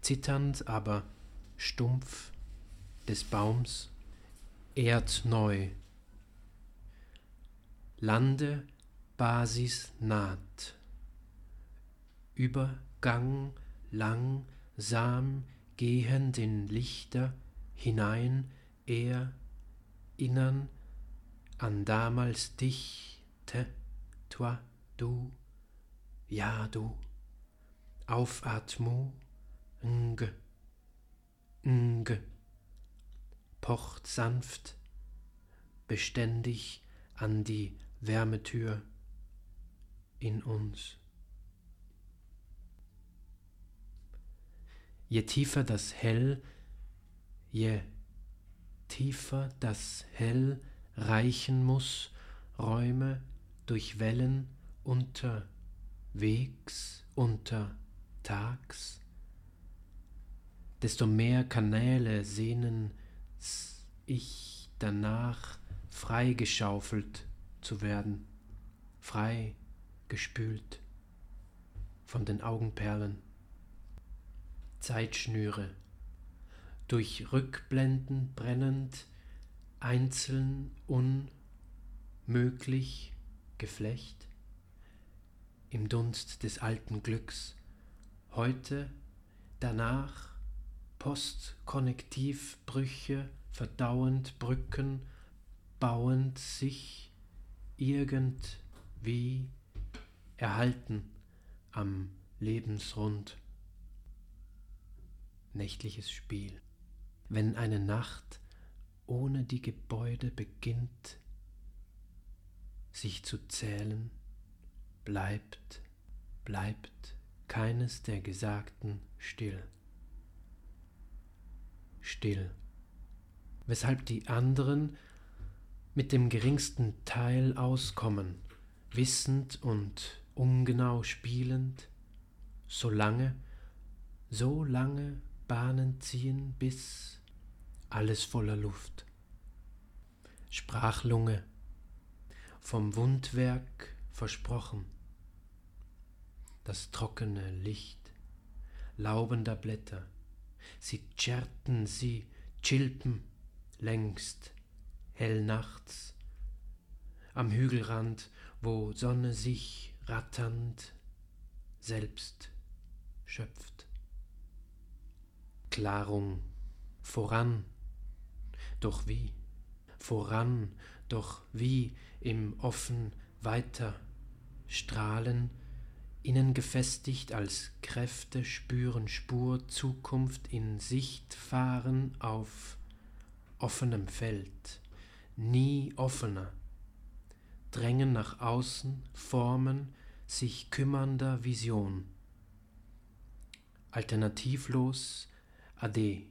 zitternd aber stumpf des Baums, erdneu. Lande Basis naht, Übergang langsam gehen den Lichter hinein, er innern an damals dich, te, toi, du, ja du, Aufatmu, ng, ng, pocht sanft, beständig an die Wärmetür in uns. Je tiefer das Hell, je tiefer das Hell reichen muss, Räume durch Wellen unterwegs, untertags, desto mehr Kanäle sehnen ich danach, freigeschaufelt zu werden, frei gespült von den Augenperlen. Zeitschnüre, durch Rückblenden brennend, einzeln unmöglich Geflecht, im Dunst des alten Glücks, heute, danach, Postkonnektivbrüche, verdauend Brücken, bauend sich irgendwie erhalten am Lebensrund nächtliches Spiel. Wenn eine Nacht ohne die Gebäude beginnt, sich zu zählen, bleibt, bleibt keines der Gesagten still. Still. Weshalb die anderen mit dem geringsten Teil auskommen, wissend und ungenau spielend, so lange, so lange Bahnen ziehen, bis alles voller Luft. Sprachlunge, vom Wundwerk versprochen, das trockene Licht laubender Blätter, sie tscherten, sie chilpen längst, hell nachts, am Hügelrand, wo Sonne sich ratternd selbst schöpft. Klarung voran, doch wie, voran, doch wie im offen weiter strahlen, innen gefestigt als Kräfte spüren Spur Zukunft in Sicht fahren auf offenem Feld, nie offener, drängen nach außen, formen sich kümmernder Vision. Alternativlos AD.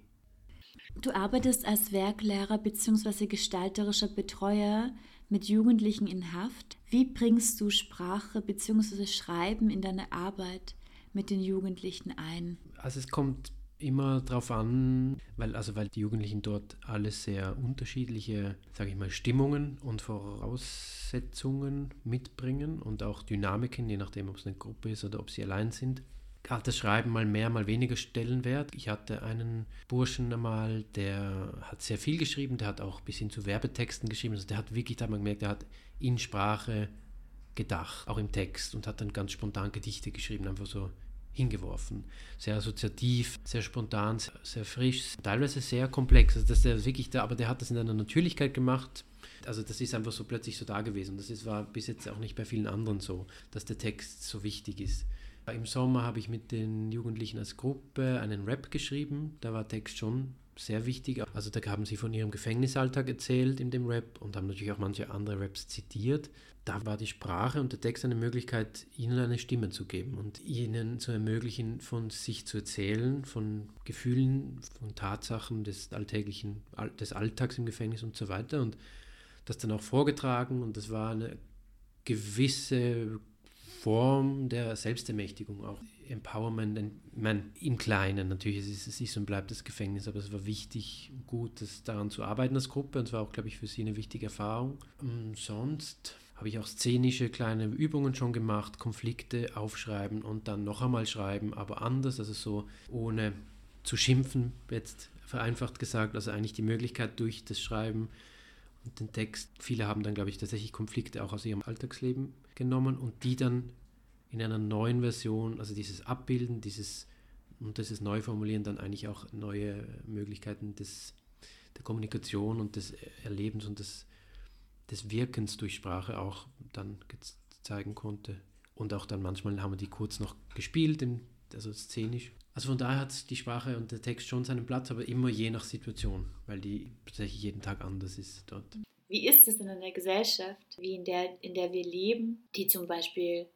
Du arbeitest als Werklehrer bzw. gestalterischer Betreuer mit Jugendlichen in Haft. Wie bringst du Sprache bzw. Schreiben in deine Arbeit mit den Jugendlichen ein? Also es kommt immer darauf an, weil, also weil die Jugendlichen dort alle sehr unterschiedliche, sage ich mal, Stimmungen und Voraussetzungen mitbringen und auch Dynamiken, je nachdem, ob es eine Gruppe ist oder ob sie allein sind. Hat das Schreiben mal mehr, mal weniger Stellenwert. Ich hatte einen Burschen einmal, der hat sehr viel geschrieben, der hat auch bis hin zu Werbetexten geschrieben. Also der hat wirklich, da hat man gemerkt, der hat in Sprache gedacht, auch im Text und hat dann ganz spontan Gedichte geschrieben, einfach so hingeworfen. Sehr assoziativ, sehr spontan, sehr, frisch, teilweise sehr komplex. Also das ist wirklich da, aber der hat das in einer Natürlichkeit gemacht. Also das ist einfach so plötzlich so da gewesen. Das ist, war bis jetzt auch nicht bei vielen anderen so, dass der Text so wichtig ist. Im Sommer habe ich mit den Jugendlichen als Gruppe einen Rap geschrieben. Da war Text schon sehr wichtig. Also da haben sie von ihrem Gefängnisalltag erzählt in dem Rap und haben natürlich auch manche andere Raps zitiert. Da war die Sprache und der Text eine Möglichkeit, ihnen eine Stimme zu geben und ihnen zu ermöglichen, von sich zu erzählen, von Gefühlen, von Tatsachen des alltäglichen, des Alltags im Gefängnis und so weiter. Und das dann auch vorgetragen und das war eine gewisse Form der Selbstermächtigung auch. Empowerment, man, im Kleinen natürlich, es ist, ist und bleibt das Gefängnis, aber es war wichtig, gut das daran zu arbeiten als Gruppe und es war auch, glaube ich, für sie eine wichtige Erfahrung. Und sonst habe ich auch szenische kleine Übungen schon gemacht, Konflikte aufschreiben und dann noch einmal schreiben, aber anders, also so ohne zu schimpfen, jetzt vereinfacht gesagt, also eigentlich die Möglichkeit durch das Schreiben und den Text. Viele haben dann, glaube ich, tatsächlich Konflikte auch aus ihrem Alltagsleben genommen und die dann in einer neuen Version, also dieses Abbilden, dieses und dieses Neuformulieren dann eigentlich auch neue Möglichkeiten des, der Kommunikation und des Erlebens und des, des Wirkens durch Sprache auch dann zeigen konnte. Und auch dann manchmal haben wir die kurz noch gespielt, also szenisch. Also von daher hat die Sprache und der Text schon seinen Platz, aber immer je nach Situation, weil die tatsächlich jeden Tag anders ist dort. Wie ist es in einer Gesellschaft, wie in der, in der wir leben, die zum Beispiel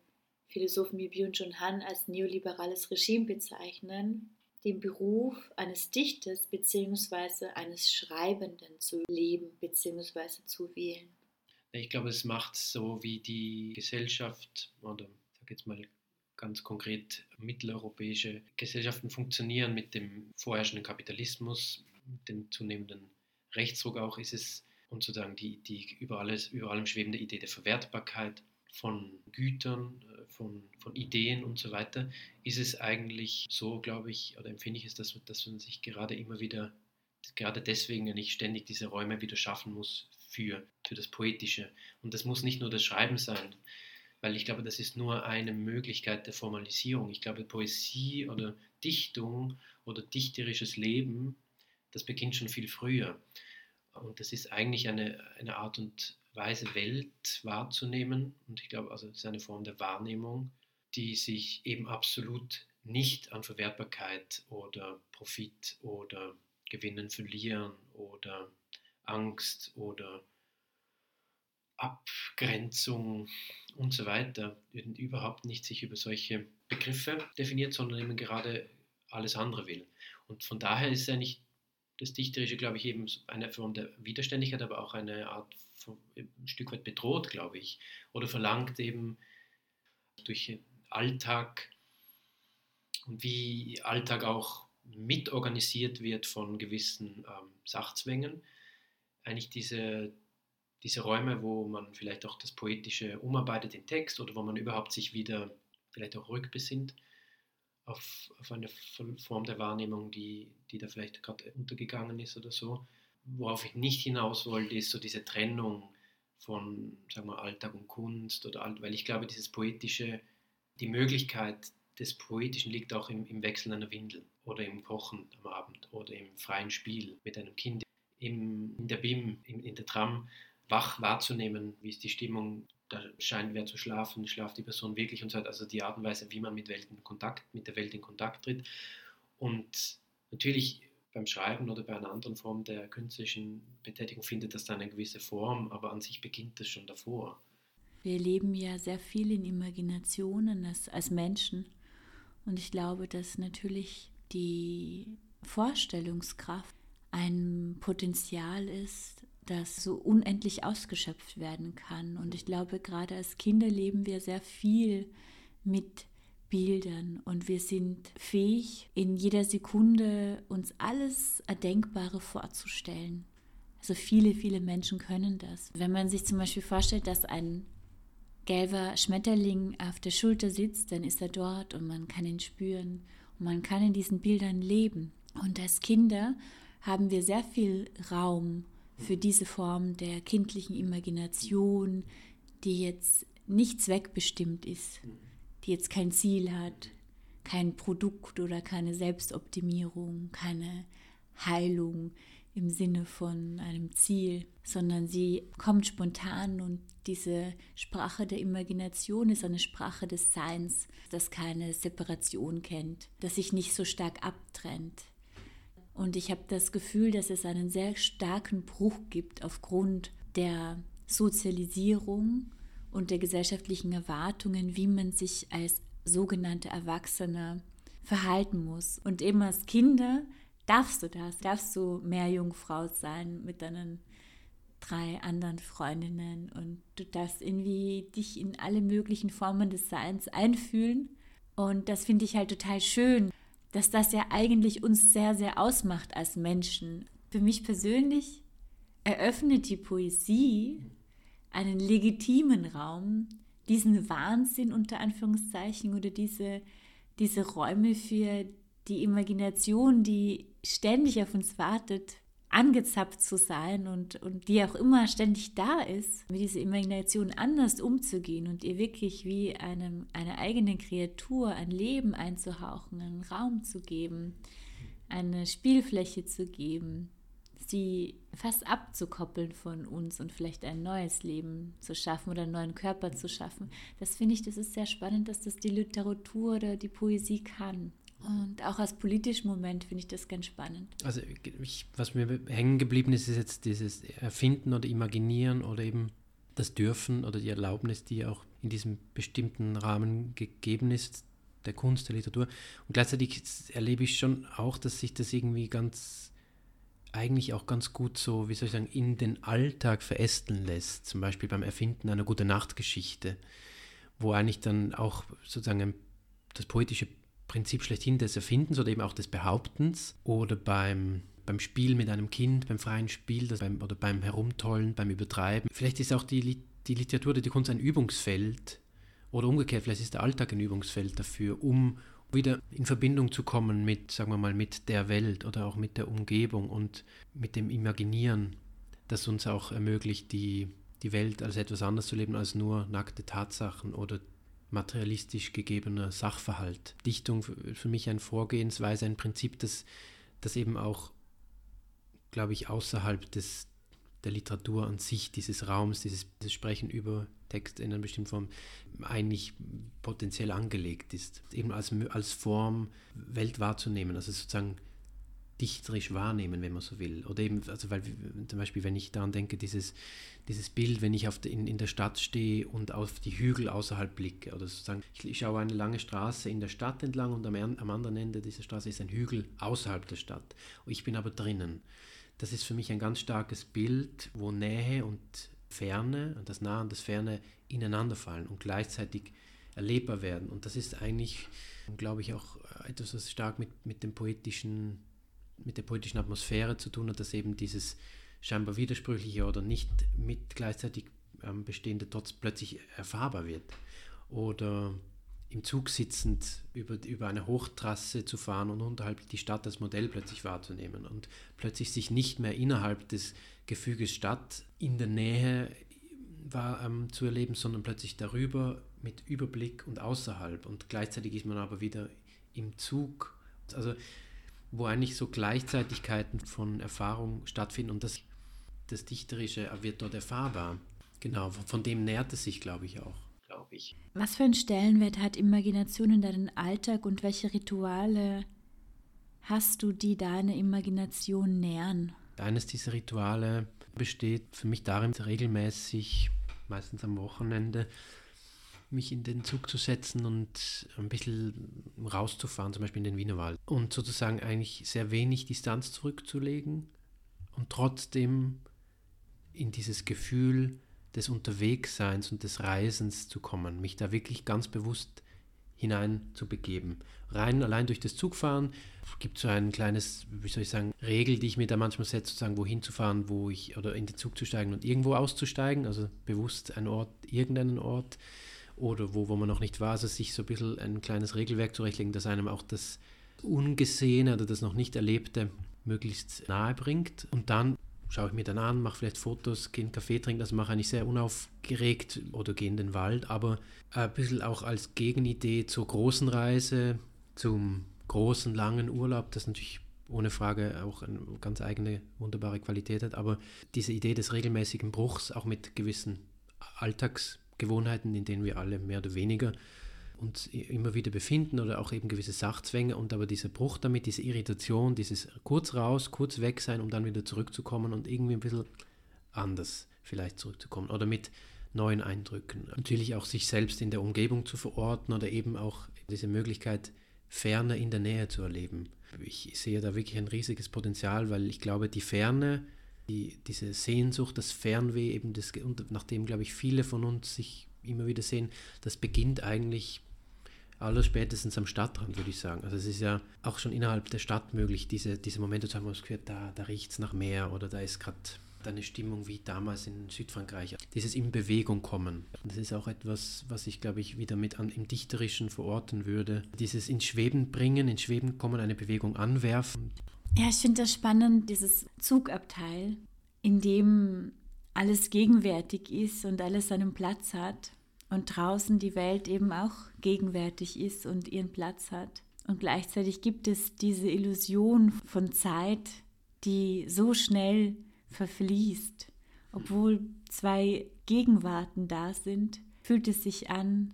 Philosophen wie Byung-Chun Han als neoliberales Regime bezeichnen, den Beruf eines Dichters bzw. eines Schreibenden zu leben bzw. zu wählen? Ich glaube, es macht so, wie die Gesellschaft, oder ich sage jetzt mal ganz konkret mitteleuropäische Gesellschaften funktionieren mit dem vorherrschenden Kapitalismus, mit dem zunehmenden Rechtsdruck auch, ist es und sozusagen die, die über, alles, über allem schwebende Idee der Verwertbarkeit von Gütern, äh, von, von Ideen und so weiter, ist es eigentlich so, glaube ich, oder empfinde ich es, dass, dass man sich gerade immer wieder, gerade deswegen nicht ständig diese Räume wieder schaffen muss für, für das Poetische. Und das muss nicht nur das Schreiben sein, weil ich glaube, das ist nur eine Möglichkeit der Formalisierung. Ich glaube, Poesie oder Dichtung oder dichterisches Leben, das beginnt schon viel früher. Und das ist eigentlich eine, eine Art und Weise, Welt wahrzunehmen. Und ich glaube, also es ist eine Form der Wahrnehmung, die sich eben absolut nicht an Verwertbarkeit oder Profit oder Gewinnen, Verlieren oder Angst oder Abgrenzung und so weiter überhaupt nicht sich über solche Begriffe definiert, sondern eben gerade alles andere will. Und von daher ist eigentlich das Dichterische, glaube ich, eben eine Form der Widerständigkeit, aber auch eine Art, von, ein Stück weit bedroht, glaube ich, oder verlangt eben durch Alltag und wie Alltag auch mitorganisiert wird von gewissen ähm, Sachzwängen, eigentlich diese, diese Räume, wo man vielleicht auch das Poetische umarbeitet in Text oder wo man überhaupt sich wieder vielleicht auch rückbesinnt auf, auf eine Form der Wahrnehmung, die, die da vielleicht gerade untergegangen ist oder so. Worauf ich nicht hinaus wollte, ist so diese Trennung von sagen wir, Alltag und Kunst oder weil ich glaube, dieses poetische, die Möglichkeit des Poetischen liegt auch im, im Wechseln einer Windel oder im Kochen am Abend oder im freien Spiel mit einem Kind, im, in der BIM, in, in der Tram wach wahrzunehmen, wie ist die Stimmung da scheint wer zu schlafen, schlaft die Person wirklich und so weiter. Also die Art und Weise, wie man mit, Welt in Kontakt, mit der Welt in Kontakt tritt. Und natürlich beim Schreiben oder bei einer anderen Form der künstlerischen Betätigung findet das dann eine gewisse Form, aber an sich beginnt das schon davor. Wir leben ja sehr viel in Imaginationen als, als Menschen und ich glaube, dass natürlich die Vorstellungskraft ein Potenzial ist, das so unendlich ausgeschöpft werden kann. Und ich glaube, gerade als Kinder leben wir sehr viel mit Bildern und wir sind fähig, in jeder Sekunde uns alles Erdenkbare vorzustellen. Also viele, viele Menschen können das. Wenn man sich zum Beispiel vorstellt, dass ein gelber Schmetterling auf der Schulter sitzt, dann ist er dort und man kann ihn spüren und man kann in diesen Bildern leben. Und als Kinder haben wir sehr viel Raum für diese Form der kindlichen Imagination, die jetzt nicht zweckbestimmt ist, die jetzt kein Ziel hat, kein Produkt oder keine Selbstoptimierung, keine Heilung im Sinne von einem Ziel, sondern sie kommt spontan und diese Sprache der Imagination ist eine Sprache des Seins, das keine Separation kennt, das sich nicht so stark abtrennt. Und ich habe das Gefühl, dass es einen sehr starken Bruch gibt aufgrund der Sozialisierung und der gesellschaftlichen Erwartungen, wie man sich als sogenannte Erwachsene verhalten muss. Und eben als Kinder darfst du das, darfst du mehr Jungfrau sein mit deinen drei anderen Freundinnen und du darfst irgendwie dich in alle möglichen Formen des Seins einfühlen. Und das finde ich halt total schön, dass das ja eigentlich uns sehr, sehr ausmacht als Menschen. Für mich persönlich eröffnet die Poesie einen legitimen Raum, diesen Wahnsinn unter Anführungszeichen oder diese, diese Räume für die Imagination, die ständig auf uns wartet, angezapft zu sein und, und die auch immer ständig da ist, mit dieser Imagination anders umzugehen und ihr wirklich wie einem, einer eigenen Kreatur ein Leben einzuhauchen, einen Raum zu geben, eine Spielfläche zu geben, sie fast abzukoppeln von uns und vielleicht ein neues Leben zu schaffen oder einen neuen Körper zu schaffen. Das finde ich, das ist sehr spannend, dass das die Literatur oder die Poesie kann. Und auch als politischen Moment finde ich das ganz spannend. Also ich, was mir hängen geblieben ist, ist jetzt dieses Erfinden oder Imaginieren oder eben das Dürfen oder die Erlaubnis, die auch in diesem bestimmten Rahmen gegeben ist, der Kunst, der Literatur. Und gleichzeitig erlebe ich schon auch, dass sich das irgendwie ganz, eigentlich auch ganz gut so, wie soll ich sagen, in den Alltag verästeln lässt. Zum Beispiel beim Erfinden einer gute Nachtgeschichte, wo eigentlich dann auch sozusagen das poetische Prinzip schlechthin des Erfindens oder eben auch des Behauptens oder beim, beim Spiel mit einem Kind, beim freien Spiel das beim, oder beim Herumtollen, beim Übertreiben. Vielleicht ist auch die, die Literatur oder die Kunst ein Übungsfeld oder umgekehrt, vielleicht ist der Alltag ein Übungsfeld dafür, um wieder in Verbindung zu kommen mit, sagen wir mal, mit der Welt oder auch mit der Umgebung und mit dem Imaginieren, das uns auch ermöglicht, die, die Welt als etwas anderes zu leben als nur nackte Tatsachen oder materialistisch gegebener Sachverhalt. Dichtung für mich eine Vorgehensweise, ein Prinzip, das, das eben auch, glaube ich, außerhalb des, der Literatur an sich, dieses Raums, dieses, dieses Sprechen über Text in einer bestimmten Form eigentlich potenziell angelegt ist. Eben als, als Form Welt wahrzunehmen, also sozusagen dichterisch wahrnehmen, wenn man so will. Oder eben, also weil zum Beispiel, wenn ich daran denke, dieses, dieses Bild, wenn ich auf de, in, in der Stadt stehe und auf die Hügel außerhalb blicke, oder sozusagen, ich, ich schaue eine lange Straße in der Stadt entlang und am, am anderen Ende dieser Straße ist ein Hügel außerhalb der Stadt. Und ich bin aber drinnen. Das ist für mich ein ganz starkes Bild, wo Nähe und Ferne, das Nahe und das Ferne ineinander fallen und gleichzeitig erlebbar werden. Und das ist eigentlich, glaube ich, auch etwas, was stark mit, mit dem poetischen mit der politischen Atmosphäre zu tun hat, dass eben dieses scheinbar widersprüchliche oder nicht mit gleichzeitig ähm, bestehende trotz plötzlich erfahrbar wird. Oder im Zug sitzend über, über eine Hochtrasse zu fahren und unterhalb die Stadt als Modell plötzlich wahrzunehmen und plötzlich sich nicht mehr innerhalb des Gefüges Stadt in der Nähe war, ähm, zu erleben, sondern plötzlich darüber mit Überblick und außerhalb und gleichzeitig ist man aber wieder im Zug. Also wo eigentlich so Gleichzeitigkeiten von Erfahrung stattfinden und das, das Dichterische wird dort erfahrbar. Genau, von dem nährt es sich, glaube ich, auch. Glaube ich. Was für einen Stellenwert hat Imagination in deinem Alltag und welche Rituale hast du, die deine Imagination nähern? Eines dieser Rituale besteht für mich darin, regelmäßig, meistens am Wochenende, mich in den Zug zu setzen und ein bisschen rauszufahren, zum Beispiel in den Wienerwald. Und sozusagen eigentlich sehr wenig Distanz zurückzulegen und trotzdem in dieses Gefühl des Unterwegsseins und des Reisens zu kommen, mich da wirklich ganz bewusst hinein zu begeben. Rein allein durch das Zugfahren gibt so ein kleines, wie soll ich sagen, Regel, die ich mir da manchmal setze, sozusagen wohin zu fahren, wo ich oder in den Zug zu steigen und irgendwo auszusteigen, also bewusst ein Ort, irgendeinen Ort oder wo, wo man noch nicht war, also sich so ein bisschen ein kleines Regelwerk zurechtlegen, das einem auch das Ungesehene oder das noch nicht Erlebte möglichst nahe bringt. Und dann schaue ich mir dann an, mache vielleicht Fotos, gehe einen Kaffee trinken, das mache ich eigentlich sehr unaufgeregt oder gehe in den Wald, aber ein bisschen auch als Gegenidee zur großen Reise, zum großen, langen Urlaub, das natürlich ohne Frage auch eine ganz eigene, wunderbare Qualität hat, aber diese Idee des regelmäßigen Bruchs, auch mit gewissen Alltagsgewohnheiten, in denen wir alle mehr oder weniger uns immer wieder befinden oder auch eben gewisse Sachzwänge und aber dieser Bruch damit, diese Irritation, dieses kurz raus, kurz weg sein, um dann wieder zurückzukommen und irgendwie ein bisschen anders vielleicht zurückzukommen oder mit neuen Eindrücken. Natürlich auch sich selbst in der Umgebung zu verorten oder eben auch diese Möglichkeit, Ferne in der Nähe zu erleben. Ich sehe da wirklich ein riesiges Potenzial, weil ich glaube, die Ferne, die, diese Sehnsucht, das Fernweh, eben das, nachdem, glaube ich, viele von uns sich immer wieder sehen, das beginnt eigentlich aller spätestens am Stadtrand, würde ich sagen. Also es ist ja auch schon innerhalb der Stadt möglich, diese, diese Momente zu haben, wo es gehört, da, da riecht es nach Meer oder da ist gerade eine Stimmung wie damals in Südfrankreich. Dieses in Bewegung kommen. Das ist auch etwas, was ich, glaube ich, wieder mit an, im Dichterischen verorten würde. Dieses in Schweben bringen, in Schweben kommen, eine Bewegung anwerfen. Ja, ich finde das spannend, dieses Zugabteil, in dem alles gegenwärtig ist und alles seinen Platz hat und draußen die Welt eben auch gegenwärtig ist und ihren Platz hat. Und gleichzeitig gibt es diese Illusion von Zeit, die so schnell verfließt. Obwohl zwei Gegenwarten da sind, fühlt es sich an,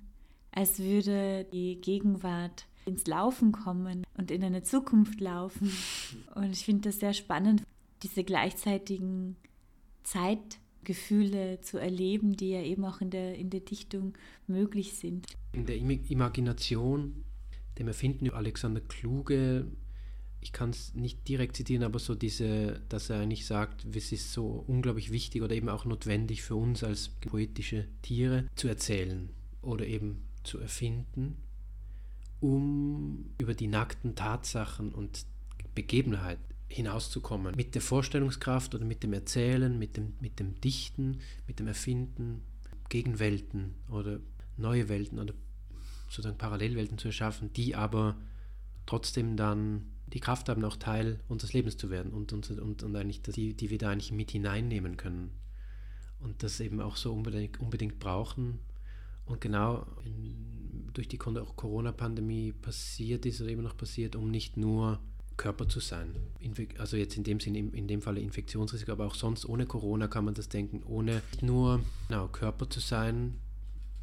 als würde die Gegenwart ins Laufen kommen und in eine Zukunft laufen. Und ich finde das sehr spannend, diese gleichzeitigen Zeit Gefühle zu erleben, die ja eben auch in der, in der Dichtung möglich sind. In der Imagination, dem Erfinden Alexander Kluge, ich kann es nicht direkt zitieren, aber so diese, dass er eigentlich sagt, es ist so unglaublich wichtig oder eben auch notwendig für uns als poetische Tiere zu erzählen oder eben zu erfinden, um über die nackten Tatsachen und Begebenheiten hinauszukommen. Mit der Vorstellungskraft oder mit dem Erzählen, mit dem, mit dem Dichten, mit dem Erfinden, Gegenwelten oder neue Welten oder sozusagen Parallelwelten zu erschaffen, die aber trotzdem dann die Kraft haben, auch Teil unseres Lebens zu werden und, und, und, und eigentlich die, die wir da eigentlich mit hineinnehmen können. Und das eben auch so unbedingt, unbedingt brauchen. Und genau in, durch die Corona-Pandemie passiert ist oder immer noch passiert, um nicht nur Körper zu sein. Also jetzt in dem Sinne, in dem Falle Infektionsrisiko, aber auch sonst ohne Corona kann man das denken, ohne nur genau, Körper zu sein,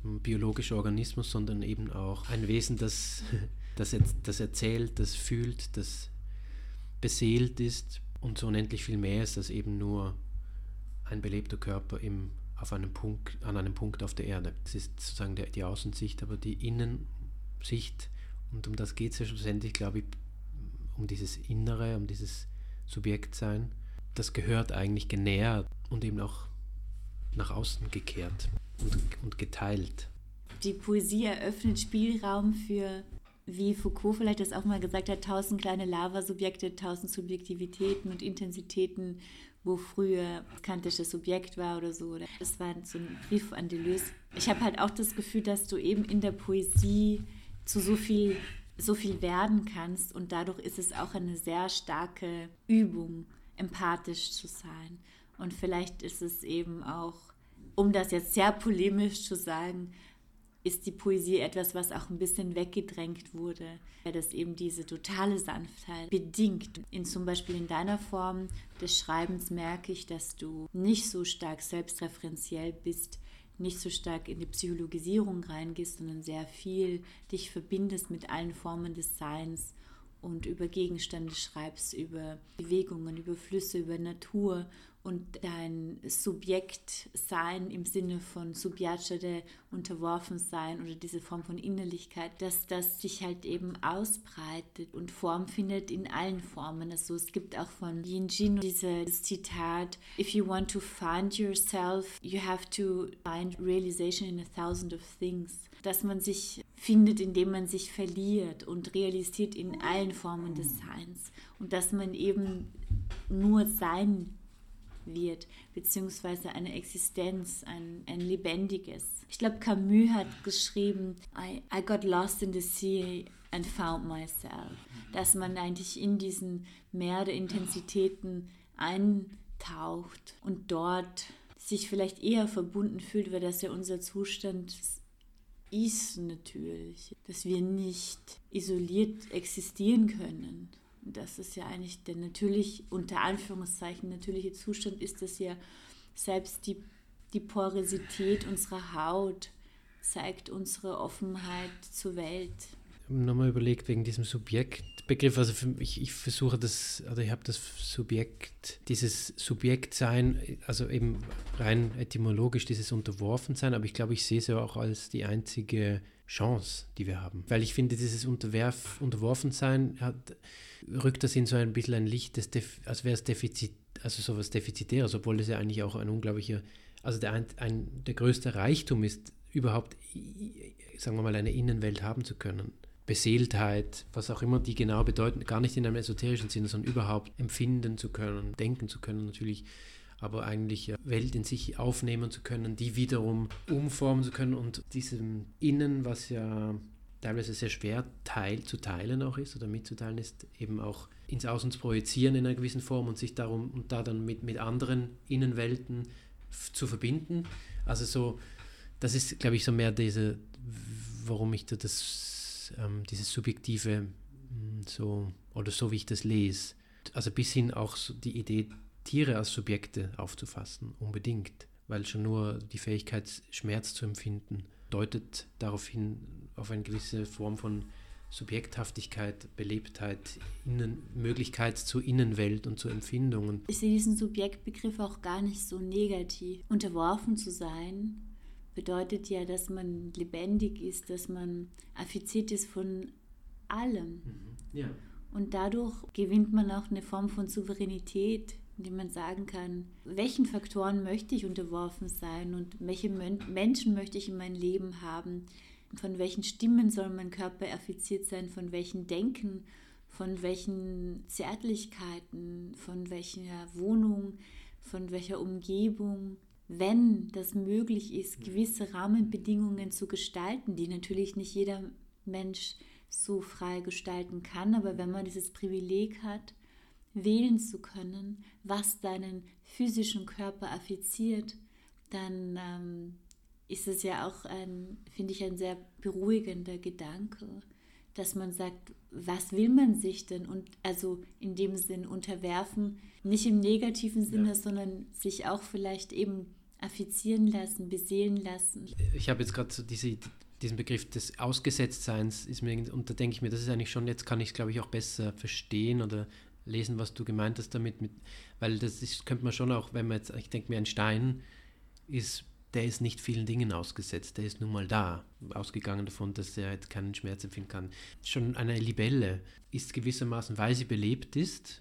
biologischer Organismus, sondern eben auch ein Wesen, das, das, das erzählt, das fühlt, das beseelt ist und so unendlich viel mehr ist als eben nur ein belebter Körper im, auf einem Punkt, an einem Punkt auf der Erde. Das ist sozusagen die Außensicht, aber die Innensicht, und um das geht es ja schlussendlich, glaube ich, um dieses Innere, um dieses Subjektsein, das gehört eigentlich genährt und eben auch nach außen gekehrt und, und geteilt. Die Poesie eröffnet Spielraum für, wie Foucault vielleicht das auch mal gesagt hat, tausend kleine Lavasubjekte, tausend Subjektivitäten und Intensitäten, wo früher kantisches Subjekt war oder so. Das war so ein Brief an Deleuze. Ich habe halt auch das Gefühl, dass du eben in der Poesie zu so viel so viel werden kannst und dadurch ist es auch eine sehr starke Übung, empathisch zu sein. Und vielleicht ist es eben auch, um das jetzt sehr polemisch zu sagen, ist die Poesie etwas, was auch ein bisschen weggedrängt wurde, weil das eben diese totale Sanftheit bedingt. In zum Beispiel in deiner Form des Schreibens merke ich, dass du nicht so stark selbstreferenziell bist, nicht so stark in die Psychologisierung reingehst, sondern sehr viel dich verbindest mit allen Formen des Seins und über Gegenstände schreibst, über Bewegungen, über Flüsse, über Natur und dein Subjektsein im Sinne von Subjatschade unterworfen sein oder diese Form von Innerlichkeit, dass das sich halt eben ausbreitet und Form findet in allen Formen. Also es gibt auch von Yin Jin dieses Zitat, if you want to find yourself, you have to find realization in a thousand of things. Dass man sich findet, indem man sich verliert und realisiert in allen Formen des Seins und dass man eben nur sein wird, beziehungsweise eine Existenz, ein, ein lebendiges. Ich glaube, Camus hat geschrieben, I, I got lost in the sea and found myself. Dass man eigentlich in diesen Meer der Intensitäten eintaucht und dort sich vielleicht eher verbunden fühlt, weil das ja unser Zustand ist natürlich, dass wir nicht isoliert existieren können das ist ja eigentlich der natürlich, unter Anführungszeichen, natürliche Zustand ist, dass ja selbst die, die Porosität unserer Haut zeigt unsere Offenheit zur Welt. Ich habe nochmal überlegt wegen diesem Subjektbegriff. Also für, ich, ich versuche das, oder ich habe das Subjekt, dieses Subjektsein, also eben rein etymologisch dieses Unterworfensein, aber ich glaube, ich sehe es ja auch als die einzige Chance, die wir haben. Weil ich finde, dieses Unterwerf, Unterworfensein hat, rückt das in so ein bisschen ein Licht, Def als wäre es Defizit, also sowas Defizitäres, obwohl es ja eigentlich auch ein unglaublicher, also der, ein, ein, der größte Reichtum ist, überhaupt, sagen wir mal, eine Innenwelt haben zu können. Beseeltheit, was auch immer die genau bedeuten, gar nicht in einem esoterischen Sinne, sondern überhaupt empfinden zu können, denken zu können natürlich, aber eigentlich Welt in sich aufnehmen zu können, die wiederum umformen zu können und diesem Innen, was ja teilweise sehr schwer teil, zu teilen auch ist oder mitzuteilen ist, eben auch ins Außen zu projizieren in einer gewissen Form und sich darum und da dann mit, mit anderen Innenwelten zu verbinden. Also so, das ist, glaube ich, so mehr diese, warum ich da das, ähm, dieses subjektive hm, so, oder so wie ich das lese. Also bis hin auch so die Idee, Tiere als Subjekte aufzufassen, unbedingt, weil schon nur die Fähigkeit, Schmerz zu empfinden, deutet darauf hin, auf eine gewisse Form von Subjekthaftigkeit, Belebtheit, Innen, Möglichkeit zur Innenwelt und zur Empfindungen. Ich sehe diesen Subjektbegriff auch gar nicht so negativ. Unterworfen zu sein bedeutet ja, dass man lebendig ist, dass man affiziert ist von allem. Mhm. Ja. Und dadurch gewinnt man auch eine Form von Souveränität, indem man sagen kann, welchen Faktoren möchte ich unterworfen sein und welche Menschen möchte ich in mein Leben haben, von welchen Stimmen soll mein Körper affiziert sein, von welchen Denken, von welchen Zärtlichkeiten, von welcher Wohnung, von welcher Umgebung, wenn das möglich ist, gewisse Rahmenbedingungen zu gestalten, die natürlich nicht jeder Mensch so frei gestalten kann, aber wenn man dieses Privileg hat, wählen zu können, was deinen physischen Körper affiziert, dann ähm, ist es ja auch ein, finde ich, ein sehr beruhigender Gedanke, dass man sagt, was will man sich denn und also in dem Sinn unterwerfen, nicht im negativen Sinne, ja. sondern sich auch vielleicht eben affizieren lassen, beseelen lassen. Ich habe jetzt gerade so diese, diesen Begriff des Ausgesetztseins, ist mir, und da denke ich mir, das ist eigentlich schon, jetzt kann ich es glaube ich auch besser verstehen oder lesen, was du gemeint hast damit, mit, weil das ist, könnte man schon auch, wenn man jetzt, ich denke mir, ein Stein ist der ist nicht vielen Dingen ausgesetzt, der ist nun mal da, ausgegangen davon, dass er jetzt keinen Schmerz empfinden kann. Schon eine Libelle ist gewissermaßen, weil sie belebt ist,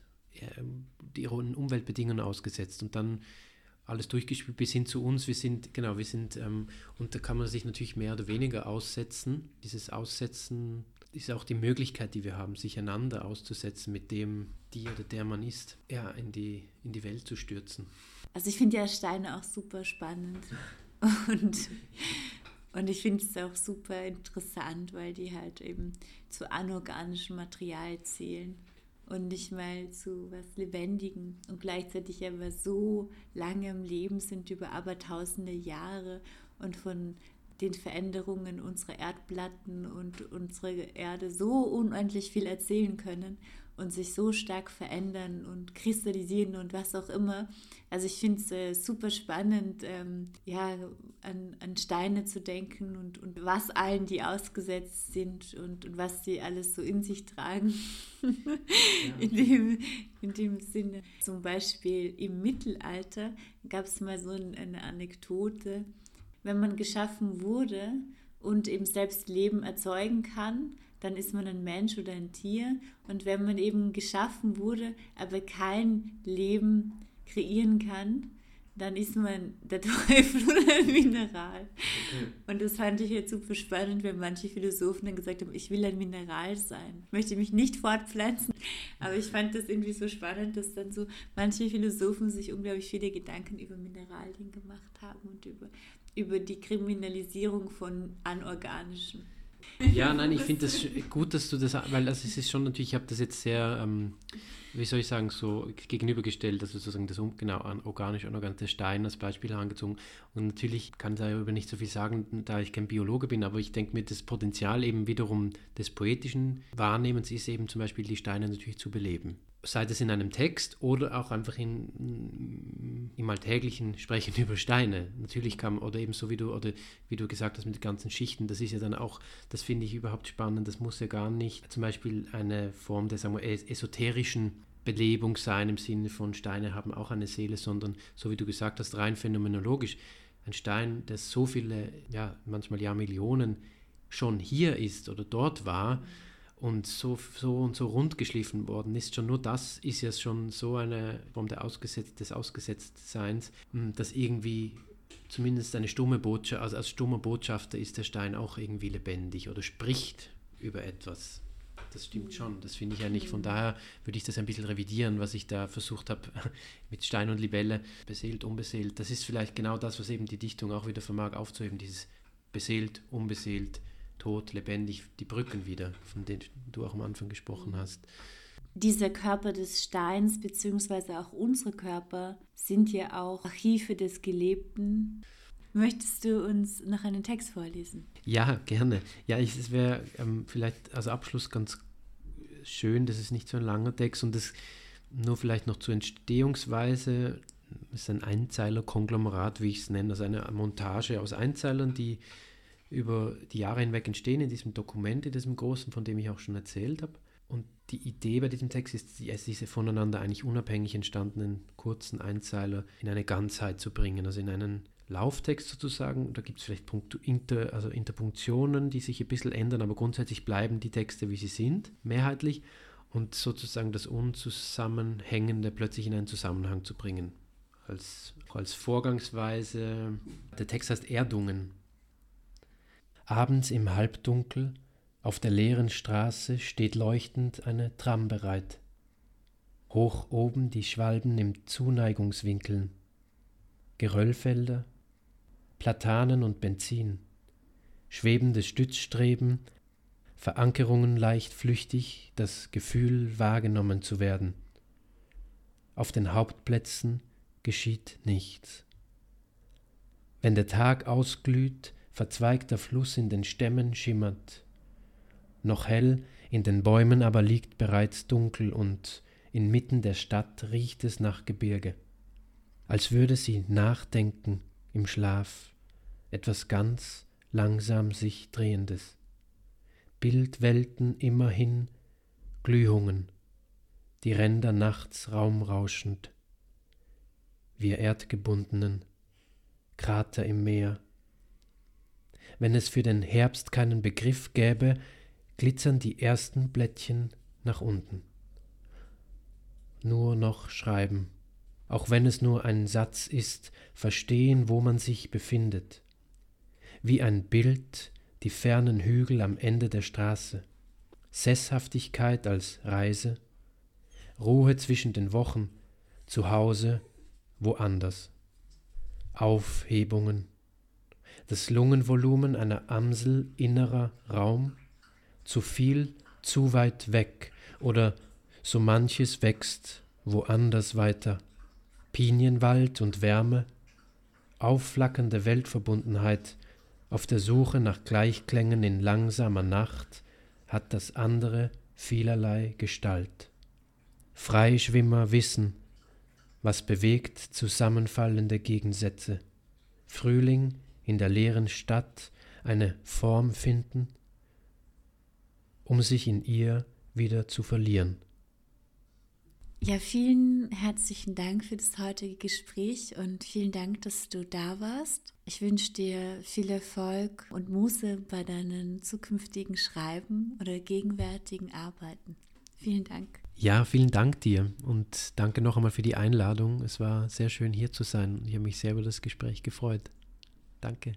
ihren Umweltbedingungen ausgesetzt und dann alles durchgespielt bis hin zu uns. Wir sind, genau, wir sind, ähm, und da kann man sich natürlich mehr oder weniger aussetzen. Dieses Aussetzen ist auch die Möglichkeit, die wir haben, sich einander auszusetzen mit dem, die oder der man ist, ja, in die, in die Welt zu stürzen. Also ich finde ja Steine auch super spannend. Und, und ich finde es auch super interessant, weil die halt eben zu anorganischem Material zählen und nicht mal zu was Lebendigen und gleichzeitig aber so lange im Leben sind über abertausende Jahre und von den Veränderungen unserer Erdplatten und unserer Erde so unendlich viel erzählen können und sich so stark verändern und kristallisieren und was auch immer. Also ich finde es äh, super spannend, ähm, ja, an, an, Steine zu denken und, und was allen die ausgesetzt sind und, und was sie alles so in sich tragen. Ja. in, dem, in dem Sinne. Zum Beispiel im Mittelalter gab es mal so eine Anekdote, wenn man geschaffen wurde und eben selbst Leben erzeugen kann, dann ist man ein Mensch oder ein Tier. Und wenn man eben geschaffen wurde, aber kein Leben kreieren kann, dann ist man der Teufel oder ein Mineral. Okay. Und das fand ich jetzt super spannend, wenn manche Philosophen dann gesagt haben, ich will ein Mineral sein. Ich möchte mich nicht fortpflanzen. Aber ich fand das irgendwie so spannend, dass dann so manche Philosophen sich unglaublich viele Gedanken über Mineralien gemacht haben und über, über die Kriminalisierung von Anorganischen. Ja, nein, ich finde das gut, dass du das, weil also es ist schon natürlich, ich habe das jetzt sehr, ähm, wie soll ich sagen, so gegenübergestellt, also sozusagen das genau an organisch anorganische Stein als Beispiel herangezogen. Und natürlich kann ich darüber nicht so viel sagen, da ich kein Biologe bin, aber ich denke mir, das Potenzial eben wiederum des poetischen Wahrnehmens ist eben zum Beispiel die Steine natürlich zu beleben sei das in einem Text oder auch einfach in, im alltäglichen Sprechen über Steine. Natürlich kann oder eben so wie du oder wie du gesagt hast mit den ganzen Schichten, das ist ja dann auch, das finde ich überhaupt spannend. Das muss ja gar nicht zum Beispiel eine Form der sagen wir, esoterischen Belebung sein im Sinne von Steine haben auch eine Seele, sondern so wie du gesagt hast, rein phänomenologisch. Ein Stein, der so viele, ja manchmal ja Millionen schon hier ist oder dort war und so, so und so rund geschliffen worden ist. Schon nur das ist ja schon so eine Form der Ausgesetzt, des Ausgesetztseins, hm, dass irgendwie zumindest eine stumme Botschaft, also als stummer Botschafter ist der Stein auch irgendwie lebendig oder spricht über etwas. Das stimmt schon, das finde ich nicht. Von daher würde ich das ein bisschen revidieren, was ich da versucht habe mit Stein und Libelle, beseelt, unbeseelt. Das ist vielleicht genau das, was eben die Dichtung auch wieder vermag aufzuheben, dieses beseelt, unbeseelt, tot, lebendig, die Brücken wieder, von denen du auch am Anfang gesprochen hast. Dieser Körper des Steins, beziehungsweise auch unsere Körper, sind ja auch Archive des Gelebten. Möchtest du uns noch einen Text vorlesen? Ja, gerne. Ja, ich, es wäre ähm, vielleicht als Abschluss ganz schön, das ist nicht so ein langer Text und das nur vielleicht noch zur Entstehungsweise. Das ist ein Einzeiler-Konglomerat, wie ich es nenne, also eine Montage aus Einzeilern, die über die Jahre hinweg entstehen in diesem Dokument, in diesem großen, von dem ich auch schon erzählt habe. Und die Idee bei diesem Text ist, diese voneinander eigentlich unabhängig entstandenen kurzen Einzeiler in eine Ganzheit zu bringen, also in einen Lauftext sozusagen. Da gibt es vielleicht Punkte, Inter, also Interpunktionen, die sich ein bisschen ändern, aber grundsätzlich bleiben die Texte, wie sie sind, mehrheitlich. Und sozusagen das Unzusammenhängende plötzlich in einen Zusammenhang zu bringen. Als, als Vorgangsweise. Der Text heißt Erdungen. Abends im Halbdunkel auf der leeren Straße steht leuchtend eine Tram bereit. Hoch oben die Schwalben im Zuneigungswinkeln. Geröllfelder, Platanen und Benzin, schwebende Stützstreben, Verankerungen leicht flüchtig, das Gefühl wahrgenommen zu werden. Auf den Hauptplätzen geschieht nichts. Wenn der Tag ausglüht, verzweigter Fluss in den Stämmen schimmert. Noch hell, in den Bäumen aber liegt bereits dunkel und inmitten der Stadt riecht es nach Gebirge, als würde sie nachdenken im Schlaf, etwas ganz langsam sich drehendes. Bildwelten immerhin, Glühungen, die Ränder nachts raumrauschend. Wir Erdgebundenen, Krater im Meer, wenn es für den Herbst keinen Begriff gäbe, glitzern die ersten Blättchen nach unten. Nur noch schreiben, auch wenn es nur ein Satz ist, verstehen, wo man sich befindet. Wie ein Bild die fernen Hügel am Ende der Straße, Sesshaftigkeit als Reise, Ruhe zwischen den Wochen, zu Hause, woanders, Aufhebungen, das Lungenvolumen einer Amsel innerer Raum, zu viel, zu weit weg oder so manches wächst woanders weiter, Pinienwald und Wärme, aufflackernde Weltverbundenheit, auf der Suche nach Gleichklängen in langsamer Nacht, hat das andere vielerlei Gestalt. Freischwimmer wissen, was bewegt zusammenfallende Gegensätze. Frühling in der leeren Stadt eine Form finden, um sich in ihr wieder zu verlieren. Ja, vielen herzlichen Dank für das heutige Gespräch und vielen Dank, dass du da warst. Ich wünsche dir viel Erfolg und Muße bei deinen zukünftigen Schreiben oder gegenwärtigen Arbeiten. Vielen Dank. Ja, vielen Dank dir und danke noch einmal für die Einladung. Es war sehr schön hier zu sein. Ich habe mich sehr über das Gespräch gefreut. Danke.